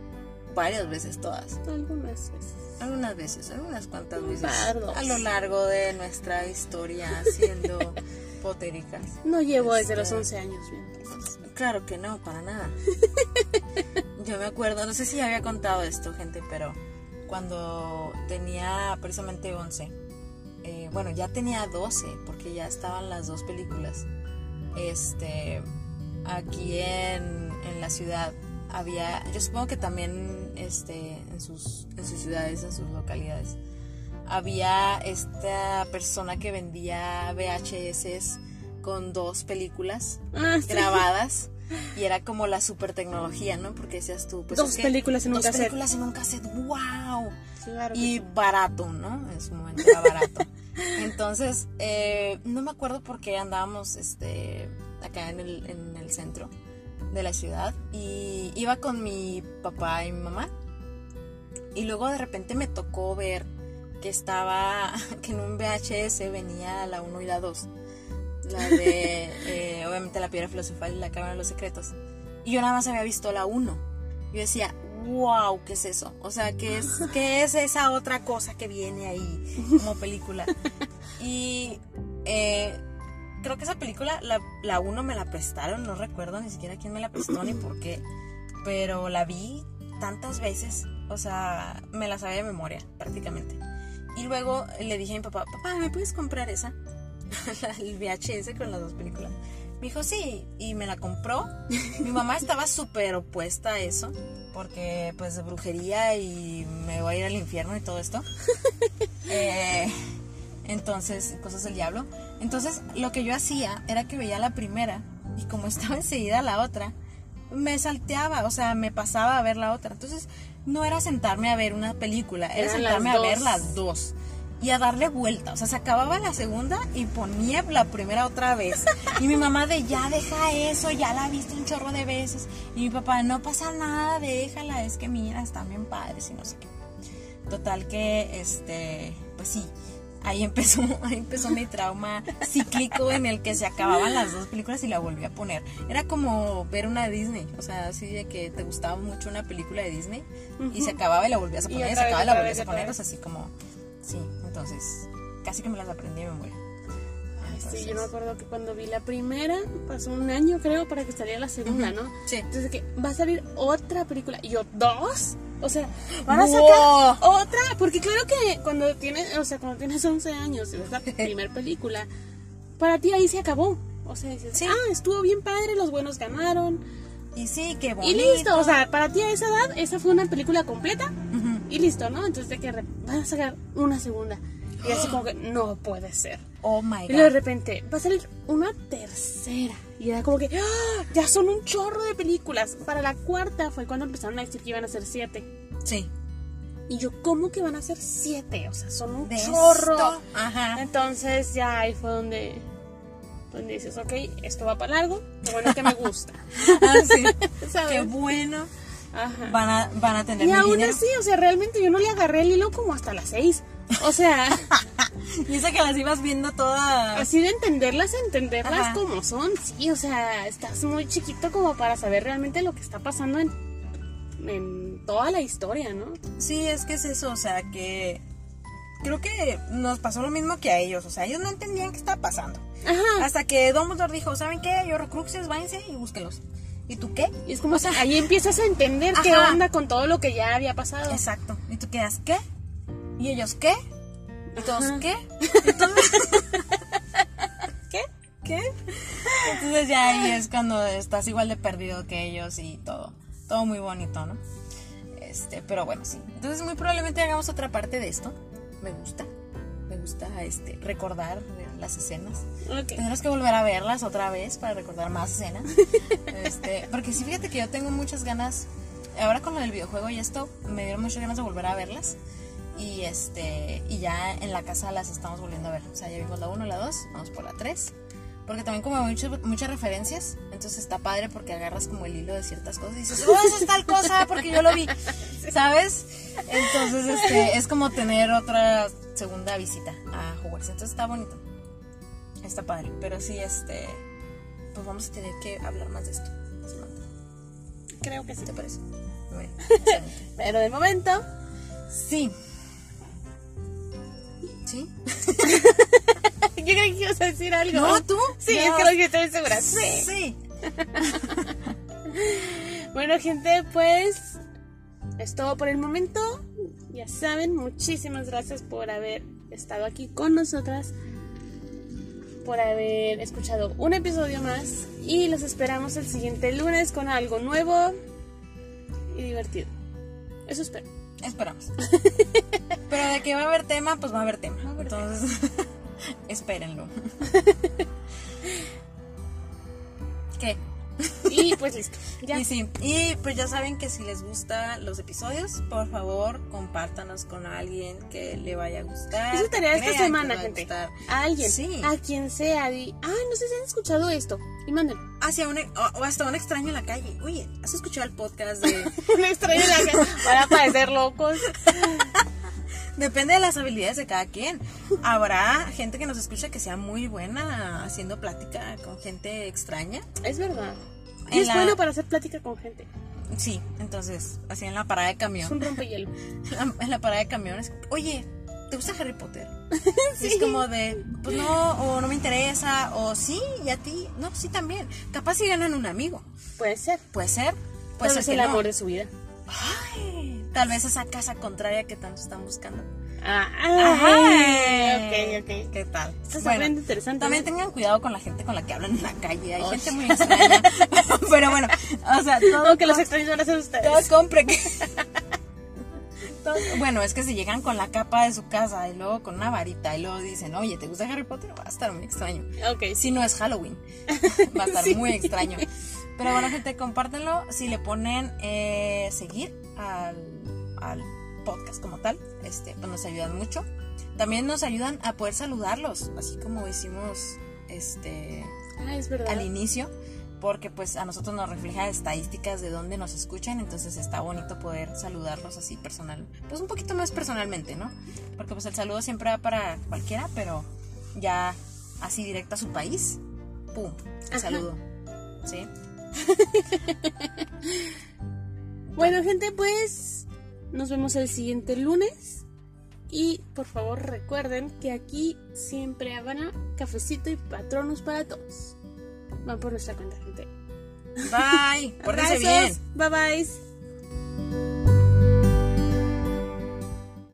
varias veces todas. Algunas veces. Algunas veces, algunas cuantas veces. A lo largo de nuestra historia siendo potéricas. No llevo desde Este- los 11 años viendo. Claro que no, para nada. Yo me acuerdo, no sé si había contado esto, gente, pero cuando tenía precisamente 11, eh, bueno, ya tenía 12, porque ya estaban las dos películas. Este, aquí en, en la ciudad había, yo supongo que también este, en, sus, en sus ciudades, en sus localidades, había esta persona que vendía VHS con dos películas Ah, sí. grabadas y era como la super tecnología, ¿no? Porque decías tú, pues Dos es que películas en un dos cassette. películas en un cassette, wow. Claro Y sí. barato, ¿no? En su momento era barato. Entonces, eh, no me acuerdo por qué andábamos este, acá en el, en el centro de la ciudad y iba con mi papá y mi mamá y luego de repente me tocó ver que estaba, que en un VHS venía la 1 y la 2. La de, eh, obviamente, la piedra filosofal y la cámara de los secretos. Y yo nada más había visto la 1. Yo decía, wow, ¿qué es eso? O sea, ¿qué es, ¿qué es esa otra cosa que viene ahí como película? Y eh, creo que esa película, la, la 1 me la prestaron, no recuerdo ni siquiera quién me la prestó ni por qué. Pero la vi tantas veces, o sea, me la sabía de memoria prácticamente. Y luego le dije a mi papá, papá, ¿me puedes comprar esa? el VHS con las dos películas. Me dijo, sí, y me la compró. Mi mamá estaba súper opuesta a eso, porque pues de brujería y me voy a ir al infierno y todo esto. Eh, entonces, cosas del diablo. Entonces, lo que yo hacía era que veía la primera y como estaba enseguida la otra, me salteaba, o sea, me pasaba a ver la otra. Entonces, no era sentarme a ver una película, era Eran sentarme a ver las dos. y a darle vuelta. O sea, se acababa la segunda y ponía la primera otra vez. Y mi mamá de ya deja eso, ya la viste un chorro de veces. Y mi papá, no pasa nada, déjala, es que mira, están bien padres y no sé qué. Total que, este, pues sí, ahí empezó, ahí empezó mi trauma cíclico en el que se acababan las dos películas y la volví a poner. Era como ver una Disney, o sea, así de que te gustaba mucho una película de Disney y se acababa y la volvías a Y poner, y, otra se acababa y la volvías a poner, o sea, así como, sí, entonces, casi que me las aprendí de memoria. Sí, yo me Entonces, acuerdo que cuando vi la primera, pasó un año creo para que saliera la segunda, ¿no? Sí. Entonces que va a salir otra película. Y yo, ¿dos? O sea, van a ¡Wow! sacar otra. Porque claro que cuando tienes, o sea, cuando tienes 11 años y ves la primera película, para ti ahí se acabó. O sea, dices, Sí. ah, estuvo bien padre, los buenos ganaron. Y sí, qué Y bonito. listo, o sea, para ti a esa edad, esa fue una película completa y listo, ¿no? Entonces de que van a sacar una segunda. Y así como que no puede ser. Oh my Y luego de god. repente va a salir una tercera. Y era como que ¡ah! ya son un chorro de películas. Para la cuarta fue cuando empezaron a decir que iban a ser siete. Sí. Y yo, ¿cómo que van a ser siete? O sea, son un De chorro. esto, Ajá. Entonces ya ahí fue donde, donde dices, ok, esto va para largo. Qué bueno que me gusta. Ah, sí. ¿Sabes? Qué bueno. Ajá. Van a, van a tener Y mi aún dinero. así, o sea, realmente yo no le agarré el hilo como hasta las seis. O sea, Y que las ibas viendo todas. así de entenderlas, entenderlas Ajá. como son. Sí, o sea, estás muy chiquito como para saber realmente lo que está pasando en, en toda la historia, ¿no? Sí, es que es eso, o sea, que creo que nos pasó lo mismo que a ellos, o sea, ellos no entendían qué estaba pasando. Ajá. Hasta que Dumbledore dijo, ¿saben qué? Yo recruxes, váyanse y búsquenlos. ¿Y tú qué? Y es como, ahí empiezas a entender qué onda con todo lo que ya había pasado. Exacto. ¿Y tú quedas qué? ¿Y ellos qué? ¿Y todos Ajá. qué? ¿Y todos- ¿Qué? ¿Qué? Entonces ya ahí es cuando estás igual de perdido que ellos y todo. Todo muy bonito, ¿no? Este, pero bueno, sí. Entonces muy probablemente hagamos otra parte de esto. Me gusta. Me gusta este recordar las escenas. Ok. Tendrás que volver a verlas otra vez para recordar más escenas. Este, porque sí, fíjate que yo tengo muchas ganas. Ahora con lo del videojuego y esto, me dieron muchas ganas de volver a verlas. Y este y ya en la casa las estamos volviendo a ver. O sea, ya vimos la 1, la 2, vamos por la 3. Porque también como hay muchas, muchas referencias, entonces está padre porque agarras como el hilo de ciertas cosas y dices, oh, eso es tal cosa porque yo lo vi, ¿sabes? Entonces este, es como tener otra segunda visita a Hogwarts. Entonces está bonito. Está padre, pero sí, este, pues vamos a tener que hablar más de esto. Creo que sí. ¿Qué te parece? Excelente. Pero de momento, Sí. ¿Sí? yo creo que ibas a decir algo. No, tú. Sí, No. es que lo que estoy segura. Sí. Sí. Bueno, gente, pues es todo por el momento. Ya saben, muchísimas gracias por haber estado aquí con nosotras, por haber escuchado un episodio más y los esperamos el siguiente lunes con algo nuevo y divertido. Eso espero. Esperamos. Pero de que va a haber tema, pues va a haber tema. A haber Entonces, espérenlo. ¿Qué? Y pues listo. Ya. Y sí, y pues ya saben que si les gustan los episodios, por favor, compártanos con alguien que le vaya a gustar. Eso tarea esta semana, a gente. A alguien, Sí. a quien sea, di, ah, no sé si han escuchado esto. Y manden. Hacia un, o, o hasta un extraño en la calle. Oye, ¿has escuchado el podcast de... Un extraño en la cara para parecer locos. Depende de las habilidades de cada quien. Habrá gente que nos escucha que sea muy buena haciendo plática con gente extraña. Es verdad. Y es la- bueno para hacer plática con gente. Sí, entonces, así en la parada de Es camión. un rompehielo. En la, en la parada de camiones. Oye, ¿te gusta Harry Potter? Y Es como de, pues no, o no me interesa, o sí, y a ti, no, sí también. Capaz si ganan un amigo. Puede ser. Puede ser. Puede ser que el no. amor de su vida. Ay, tal vez esa casa contraria que tanto están buscando. Ah, Ay, ok, ok. ¿Qué tal? Esto se Bueno, interesante. También ¿no? tengan cuidado con la gente con la que hablan en la calle. Hay Oh, gente muy extraña. Pero bueno, o sea, todo, Aunque los extraños van a ser ustedes. todo compre todo- bueno, es que si llegan con la capa de su casa y luego con una varita y luego dicen, oye, ¿te gusta Harry Potter? Va a estar muy extraño. Ok. Si no es Halloween, va a estar muy extraño. Pero bueno, gente, compártenlo. Si le ponen eh, seguir al, al podcast como tal, este, pues nos ayudan mucho. también nos ayudan a poder saludarlos, así como hicimos este Ah, es al inicio, porque pues a nosotros nos refleja estadísticas de dónde nos escuchan, entonces está bonito poder saludarlos así personal, pues un poquito más personalmente, ¿no? Porque pues el saludo siempre va para cualquiera, pero ya así directo a su país, pum, el saludo. ¿Sí? Bueno, gente, pues nos vemos el siguiente lunes. Y por favor recuerden que aquí siempre habrá cafecito y patronos para todos. Van por nuestra cuenta, gente. Bye, pórtense bien. Bye bye.